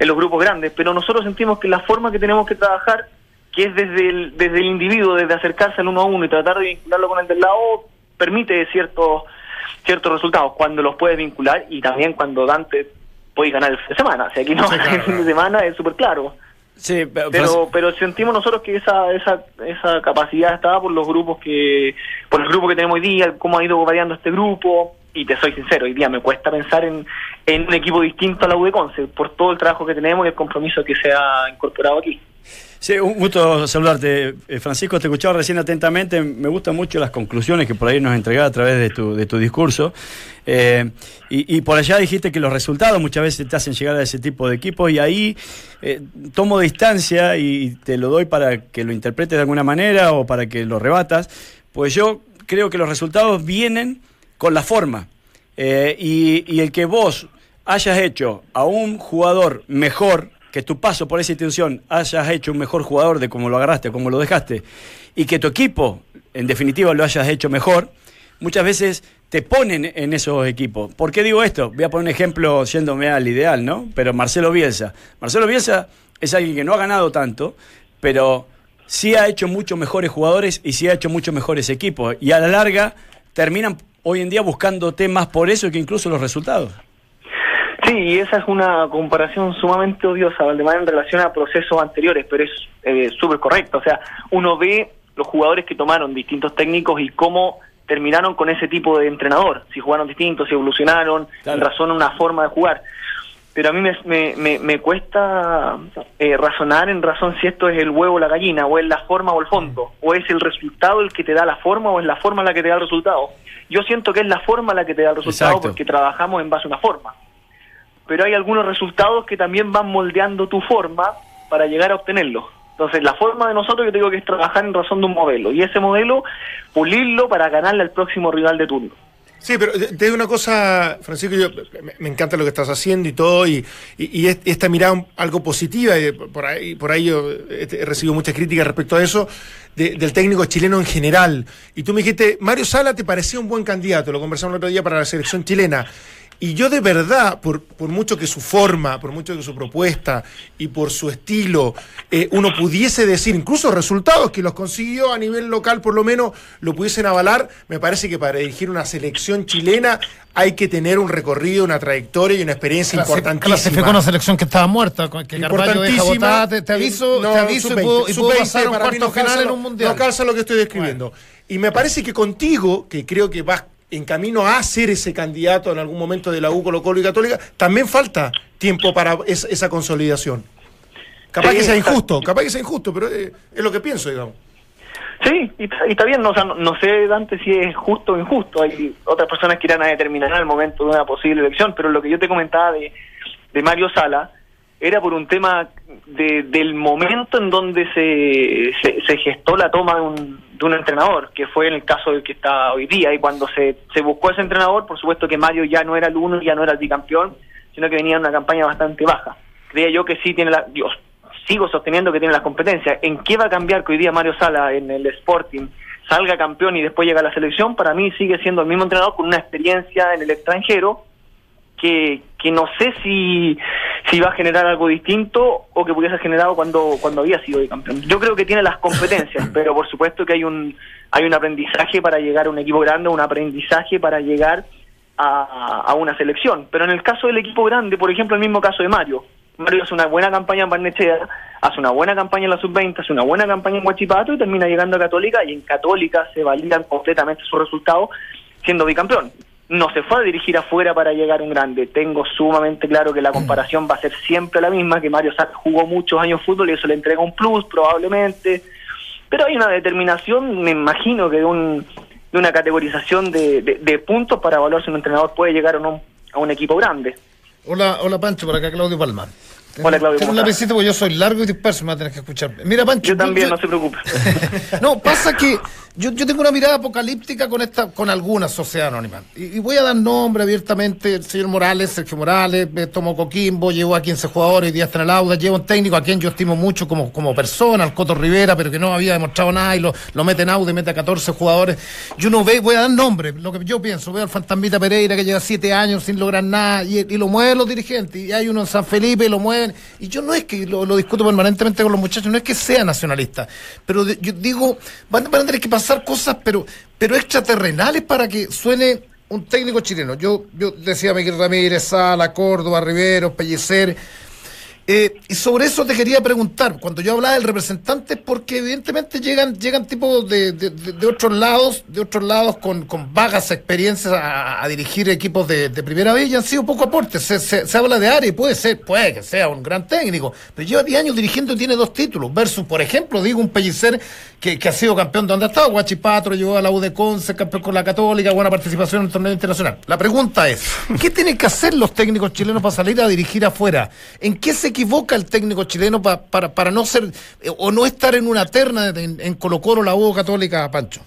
F: en los grupos grandes. Pero nosotros sentimos que la forma que tenemos que trabajar, que es desde el, desde el individuo, desde acercarse al uno a uno y tratar de vincularlo con el del lado, permite ciertos ciertos resultados cuando los puedes vincular y también cuando Dante puedes ganar el fin de semana. O sea, aquí no,
B: Sí, claro,
F: el fin de semana es súper claro.
C: Sí, pero,
F: Pero, pero sentimos nosotros que esa, esa, esa capacidad está por los grupos que, por el grupo que tenemos hoy día, cómo ha ido variando este grupo, y te soy sincero, hoy día me cuesta pensar en, en un equipo distinto a la U de Conce, por todo el trabajo que tenemos y el compromiso que se ha incorporado aquí.
C: Sí, un gusto saludarte. Eh, Francisco, te escuchaba recién atentamente. Me gustan mucho las conclusiones que por ahí nos entregaba a través de tu, de tu discurso. Eh, y, por allá dijiste que los resultados muchas veces te hacen llegar a ese tipo de equipos y ahí eh, tomo distancia y te lo doy para que lo interpretes de alguna manera o para que lo rebatas. Pues yo creo que los resultados vienen con la forma. Y, y el que vos hayas hecho a un jugador mejor, que tu paso por esa institución hayas hecho un mejor jugador de como lo agarraste, como lo dejaste, y que tu equipo, en definitiva, lo hayas hecho mejor, muchas veces te ponen en esos equipos. ¿Por qué digo esto? Voy a poner un ejemplo yéndome al ideal, ¿no? Pero Marcelo Bielsa. Marcelo Bielsa es alguien que no ha ganado tanto, pero sí ha hecho muchos mejores jugadores y sí ha hecho muchos mejores equipos. Y a la larga terminan hoy en día buscando temas por eso que incluso los resultados.
F: Sí, y esa es una comparación sumamente odiosa, Valdemar, en relación a procesos anteriores, pero es eh, súper correcto. O sea, uno ve los jugadores que tomaron distintos técnicos y cómo terminaron con ese tipo de entrenador. Si jugaron distintos, si evolucionaron,
C: Claro.
F: en razón a una forma de jugar. Pero a mí me, me, me, me cuesta eh, razonar en razón si esto es el huevo o la gallina, o es la forma o el fondo, o es el resultado el que te da la forma o es la forma la que te da el resultado. Yo siento que es la forma la que te da el resultado
C: Exacto.
F: porque trabajamos en base a una forma pero hay algunos resultados que también van moldeando tu forma para llegar a obtenerlos. Entonces, la forma de nosotros, yo te digo que es trabajar en razón de un modelo, y ese modelo, pulirlo para ganarle al próximo rival de turno.
B: Sí, pero te digo una cosa, Francisco, yo, me, encanta lo que estás haciendo y todo, y, y- y es- esta mirada algo positiva, y por ahí, por ahí yo he he recibido muchas críticas respecto a eso, de- del técnico chileno en general. Y tú me dijiste, Mario Sala te parecía un buen candidato, lo conversamos el otro día para la selección chilena. Y yo de verdad, por, por mucho que su forma, por mucho que su propuesta y por su estilo, eh, uno pudiese decir, incluso resultados que los consiguió a nivel local por lo menos, lo pudiesen avalar, me parece que para dirigir una selección chilena hay que tener un recorrido, una trayectoria y una experiencia importantísima.
D: Clasificó una selección que estaba muerta, que Carvalho deja botada, te, te aviso,
B: Eh, no,
D: te aviso y
B: sub-20,
D: puedo, y puedo
B: sub-20
D: pasar un cuarto
B: no
D: final en un mundial.
B: No calza lo que estoy describiendo. Y me parece que contigo, que creo que vas en camino a ser ese candidato en algún momento de la U, Colo Colo y Católica, también falta tiempo para es- esa consolidación. Capaz
F: Sí,
B: que sea
F: está-
B: injusto, capaz que sea injusto, pero eh, es lo que pienso, digamos.
F: Sí, y, está- y está bien, no, o sea, no, no sé, Dante, si es justo o injusto. Hay otras personas que irán a determinar al momento de una posible elección, pero lo que yo te comentaba de, de Mario Sala era por un tema de, del momento en donde se, se, gestó la toma de un, de un entrenador, que fue en el caso del que está hoy día, y cuando se, se buscó ese entrenador, por supuesto que Mario ya no era el uno, ya no era el bicampeón, sino que venía en una campaña bastante baja. Creía yo que sí tiene la... Dios, sigo sosteniendo que tiene las competencias. ¿En qué va a cambiar que hoy día Mario Sala en el Sporting salga campeón y después llega a la selección? Para mí sigue siendo el mismo entrenador con una experiencia en el extranjero que, que no sé si, si va a generar algo distinto o que pudiese generado cuando, cuando había sido campeón. Yo creo que tiene las competencias, pero por supuesto que hay un, hay un aprendizaje para llegar a un equipo grande, un aprendizaje para llegar a, a una selección. Pero en el caso del equipo grande, por ejemplo, el mismo caso de Mario. Mario hace una buena campaña en Barnechea, hace una buena campaña en la sub-20, hace una buena campaña en Huachipato y termina llegando a Católica y en Católica se validan completamente sus resultados siendo bicampeón. No se fue a dirigir afuera para llegar a un grande. Tengo sumamente claro que la comparación va a ser siempre la misma, que Mario Sá jugó muchos años fútbol y eso le entrega un plus probablemente. Pero hay una determinación, me imagino que de, un, de una categorización de, de- de puntos para evaluar si un entrenador puede llegar o no a un equipo grande.
D: Hola, hola Pancho, por acá Claudio Palma.
F: Hola, Claudio,
D: Tengo
F: ¿cómo
D: un lapicito porque yo soy largo y disperso, me va a tener que escuchar. Mira, Pancho.
F: Yo también, no se preocupe.
D: No, pasa que yo, yo tengo una mirada apocalíptica con esta, con algunas sociedades anónimas. Y, voy a dar nombre abiertamente, el señor Morales, Sergio Morales, eh, Tomo Coquimbo, llevó a 15 jugadores, y día está en el Auda, lleva un técnico a quien yo estimo mucho como, como persona, al Coto Rivera, pero que no había demostrado nada y lo, lo mete en Auda y mete a 14 jugadores. Yo no veo, voy a dar nombre, lo que yo pienso, veo al Fantasmita Pereira que lleva 7 años sin lograr nada y, lo mueven los dirigentes. Y hay uno en San Felipe y lo mueven. Y yo no es que lo, discuto permanentemente con los muchachos, no es que sea nacionalista, pero yo digo, van, van a tener que pasar cosas, pero, pero extraterrenales para que suene un técnico chileno. Yo, yo decía Miguel Ramírez, Sala, Córdoba, Rivero, Pellicer. Eh, y sobre eso te quería preguntar, cuando yo hablaba del representante, es porque evidentemente llegan, llegan tipos de, de- otros lados, de otros lados con, con vagas experiencias a, dirigir equipos de, de primera vez y han sido poco aportes. Se, se- se habla de Ari, puede ser, puede que sea un gran técnico, pero lleva 10 años dirigiendo y tiene dos títulos, versus, por ejemplo, digo, un Pellicer que, que ha sido campeón de donde ha estado, Guachipatro, llegó a la U de Conce, campeón con la Católica, buena participación en el torneo internacional. La pregunta es, ¿qué tienen que hacer los técnicos chilenos para salir a dirigir afuera? ¿En qué se equivoca el técnico chileno pa- para, para no ser eh, o no estar en una terna en, en Colo Colo, la U Católica, Pancho?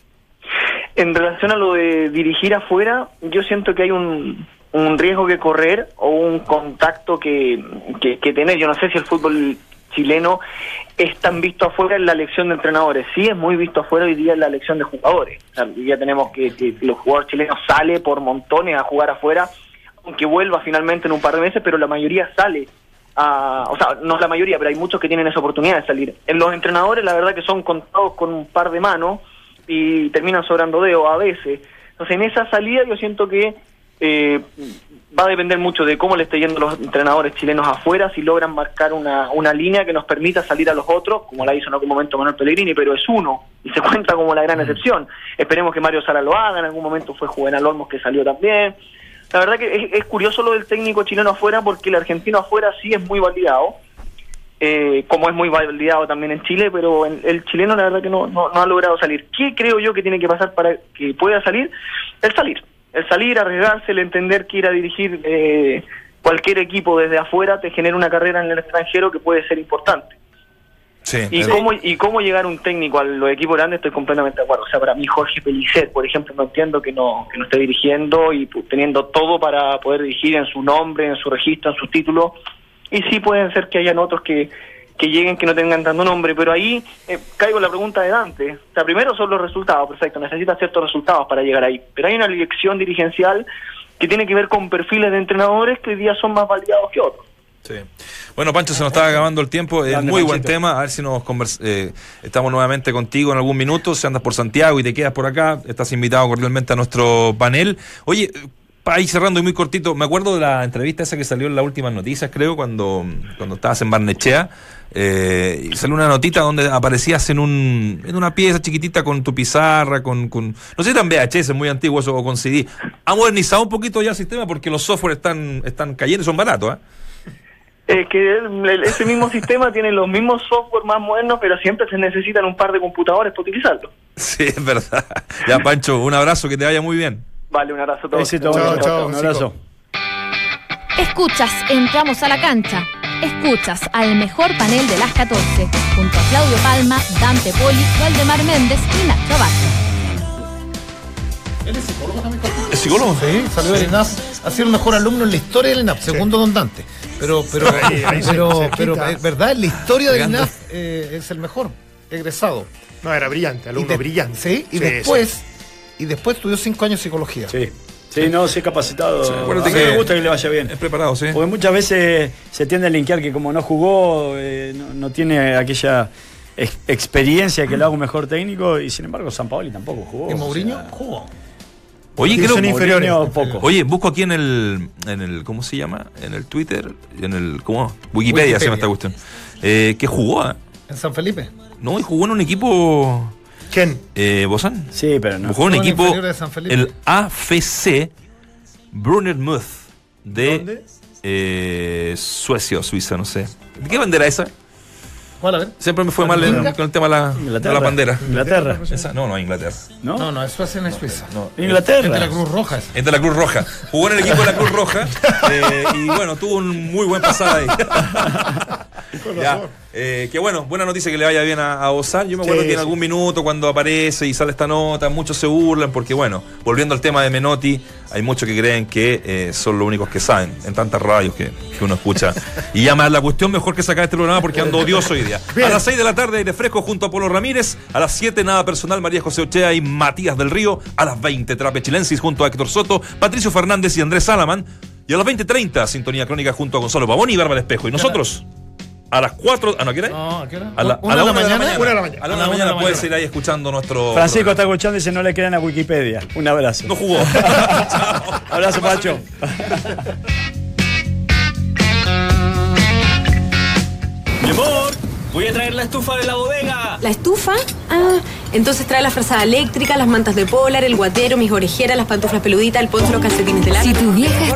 F: En relación a lo de dirigir afuera, yo siento que hay un, un riesgo que correr o un contacto que, que, que tener. Yo no sé si el fútbol chileno es tan visto afuera en la elección de entrenadores. Sí es muy visto afuera hoy día en la elección de jugadores. O hoy día tenemos que, que los jugadores chilenos sale por montones a jugar afuera, aunque vuelva finalmente en un par de meses, pero la mayoría sale. A- o sea, no la mayoría, pero hay muchos que tienen esa oportunidad de salir. En los entrenadores, la verdad que son contados con un par de manos y terminan sobrando dedos a veces. Entonces, en esa salida yo siento que eh, va a depender mucho de cómo le esté yendo los entrenadores chilenos afuera, si logran marcar una, una línea que nos permita salir a los otros, como la hizo en algún momento Manuel Pellegrini, pero es uno y se cuenta como la gran excepción. Esperemos que Mario Sala lo haga, en algún momento fue Juvenal Olmos que salió también. La verdad que es, curioso lo del técnico chileno afuera porque el argentino afuera sí es muy validado, eh, como es muy validado también en Chile, pero el chileno la verdad que no, no, no ha logrado salir. ¿Qué creo yo que tiene que pasar para que pueda salir? El salir. El salir, arriesgarse, el entender que ir a dirigir eh, cualquier equipo desde afuera te genera una carrera en el extranjero que puede ser importante.
A: Sí,
F: Y cómo, y cómo llegar un técnico a los equipos grandes estoy completamente de acuerdo. O sea, para mí Jorge Pellicer, por ejemplo, no entiendo que no, que no esté dirigiendo y teniendo todo para poder dirigir en su nombre, en su registro, en sus títulos. Y sí pueden ser que hayan otros que, que lleguen que no tengan tanto nombre, pero ahí eh, caigo en la pregunta de Dante. O sea, primero son los resultados, perfecto, necesita ciertos resultados para llegar ahí. Pero hay una elección dirigencial que tiene que ver con perfiles de entrenadores que hoy día son más validados que otros.
A: Sí. Bueno, Pancho, se nos está acabando el tiempo. Es muy buen tema. A ver si nos convers- eh, estamos nuevamente contigo en algún minuto. Si andas por Santiago y te quedas por acá, estás invitado cordialmente a nuestro panel. Oye, para ir cerrando y muy cortito, me acuerdo de la entrevista esa que salió en las últimas noticias, creo, cuando, cuando estabas en Barnechea. Eh, y salió una notita donde aparecías en un en una pieza chiquitita con tu pizarra, con, con no sé si eran VHS, muy antiguo eso, o con CD. Ha modernizado un poquito ya el sistema porque los software están, están cayendo y son baratos, ¿eh?
F: Es que el- el- ese mismo sistema tiene los mismos software más modernos, pero siempre se necesitan un par de computadores para utilizarlo.
A: Sí, es verdad. Ya, Pancho, un abrazo, que te vaya muy bien.
F: Vale, un abrazo a todos.
C: Éxito,
D: Chao,
C: bueno,
D: chao,
C: un abrazo.
E: Escuchas, entramos a la cancha. Escuchas al mejor panel de las 14, junto a Claudio Palma, Dante Poli, Valdemar Méndez y Nacho Abad.
D: ¿Él es psicólogo también?
A: ¿Es psicólogo?
D: Sí, salió del INAP. Ha sido el mejor alumno en la historia del INAP, segundo Don Dante. Pero, pero,
B: Ahí, ahí,
D: pero, es verdad, en la historia del. INAP eh, es el mejor egresado.
B: No, era brillante, alumno
D: Y de-
B: brillante.
D: Sí, y después, y después estudió cinco años psicología.
C: Sí. Sí, no, sí, capacitado.
A: acuérdate
C: a mí
A: que-
C: me gusta que le vaya bien.
A: Es preparado, sí.
C: Porque muchas veces se tiende a linkear que como no jugó, eh, no, no tiene aquella ex- experiencia que le haga un mejor técnico y sin embargo San Paoli tampoco jugó.
D: ¿Y
C: o
D: Mourinho?
C: sea,
D: Jugó.
A: Oye, creo
B: Divisiones inferiores.
C: Poco.
A: Oye, busco aquí en el, en el, ¿cómo se llama? En el Twitter, en el, ¿cómo? Wikipedia, se llama esta cuestión. Eh, que jugó, ¿ah?
D: En San Felipe.
A: No, y jugó en un equipo,
B: ¿Quién?
A: eh, Bozán.
C: Sí, pero no.
A: Jugó en un
D: Jugó en
A: equipo,
D: de San Felipe.
A: el AFC Brunnermuth de
B: ¿Dónde?
A: eh, Suecia o Suiza, no sé. ¿De qué bandera esa?
D: ¿Cuál a ver?
A: Siempre me fue mal en- con el tema de la, de
C: Inglaterra.
A: la bandera.
C: Inglaterra.
A: Esa, no, no, Inglaterra.
C: ¿No?
D: No, no, es Suecia en Suiza.
C: Inglaterra.
D: Es de la Cruz Roja. esa.
A: Es de la Cruz Roja. Jugó en el equipo de la Cruz Roja eh, y bueno, tuvo un muy buen pasado ahí. Ya, eh, que bueno, buena noticia que le vaya bien a, a. Yo me acuerdo
B: Sí,
A: que en algún minuto cuando aparece y sale esta nota, muchos se burlan porque bueno, volviendo al tema de Menotti, hay muchos que creen que eh, son los únicos que saben en tantas radios que, que uno escucha. Y llama la cuestión mejor que sacar este programa porque ando odioso hoy día. A las 6 de la tarde aire fresco junto a Polo Ramírez, a las 7 nada personal María José Ochea y Matías del Río, a las 20 Trape Chilensis junto a Héctor Soto, Patricio Fernández y Andrés Salaman. Y a las 20.30, Sintonía Crónica junto a Gonzalo Pavón y Bárbara Espejo. Y nosotros, a las 4. ¿Ah, no, qué hora?
D: No, ¿a qué hora?
A: A la,
D: ¿Una
A: a la
D: de la
A: una de la
D: mañana?
B: Una de la mañana.
A: A la una de la mañana puedes ir ahí escuchando nuestro.
C: Francisco está escuchando y dice no le crean a Wikipedia. Un abrazo.
A: No jugó. Chao.
C: Abrazo, Pacho.
G: Mi amor, voy a traer la estufa de la bodega.
H: ¿La estufa? Ah, entonces trae la frazada eléctrica, las mantas de polar, el guatero, mis orejeras, las pantuflas peluditas, el poncho, los calcetines de lana.
I: Si tu vieja está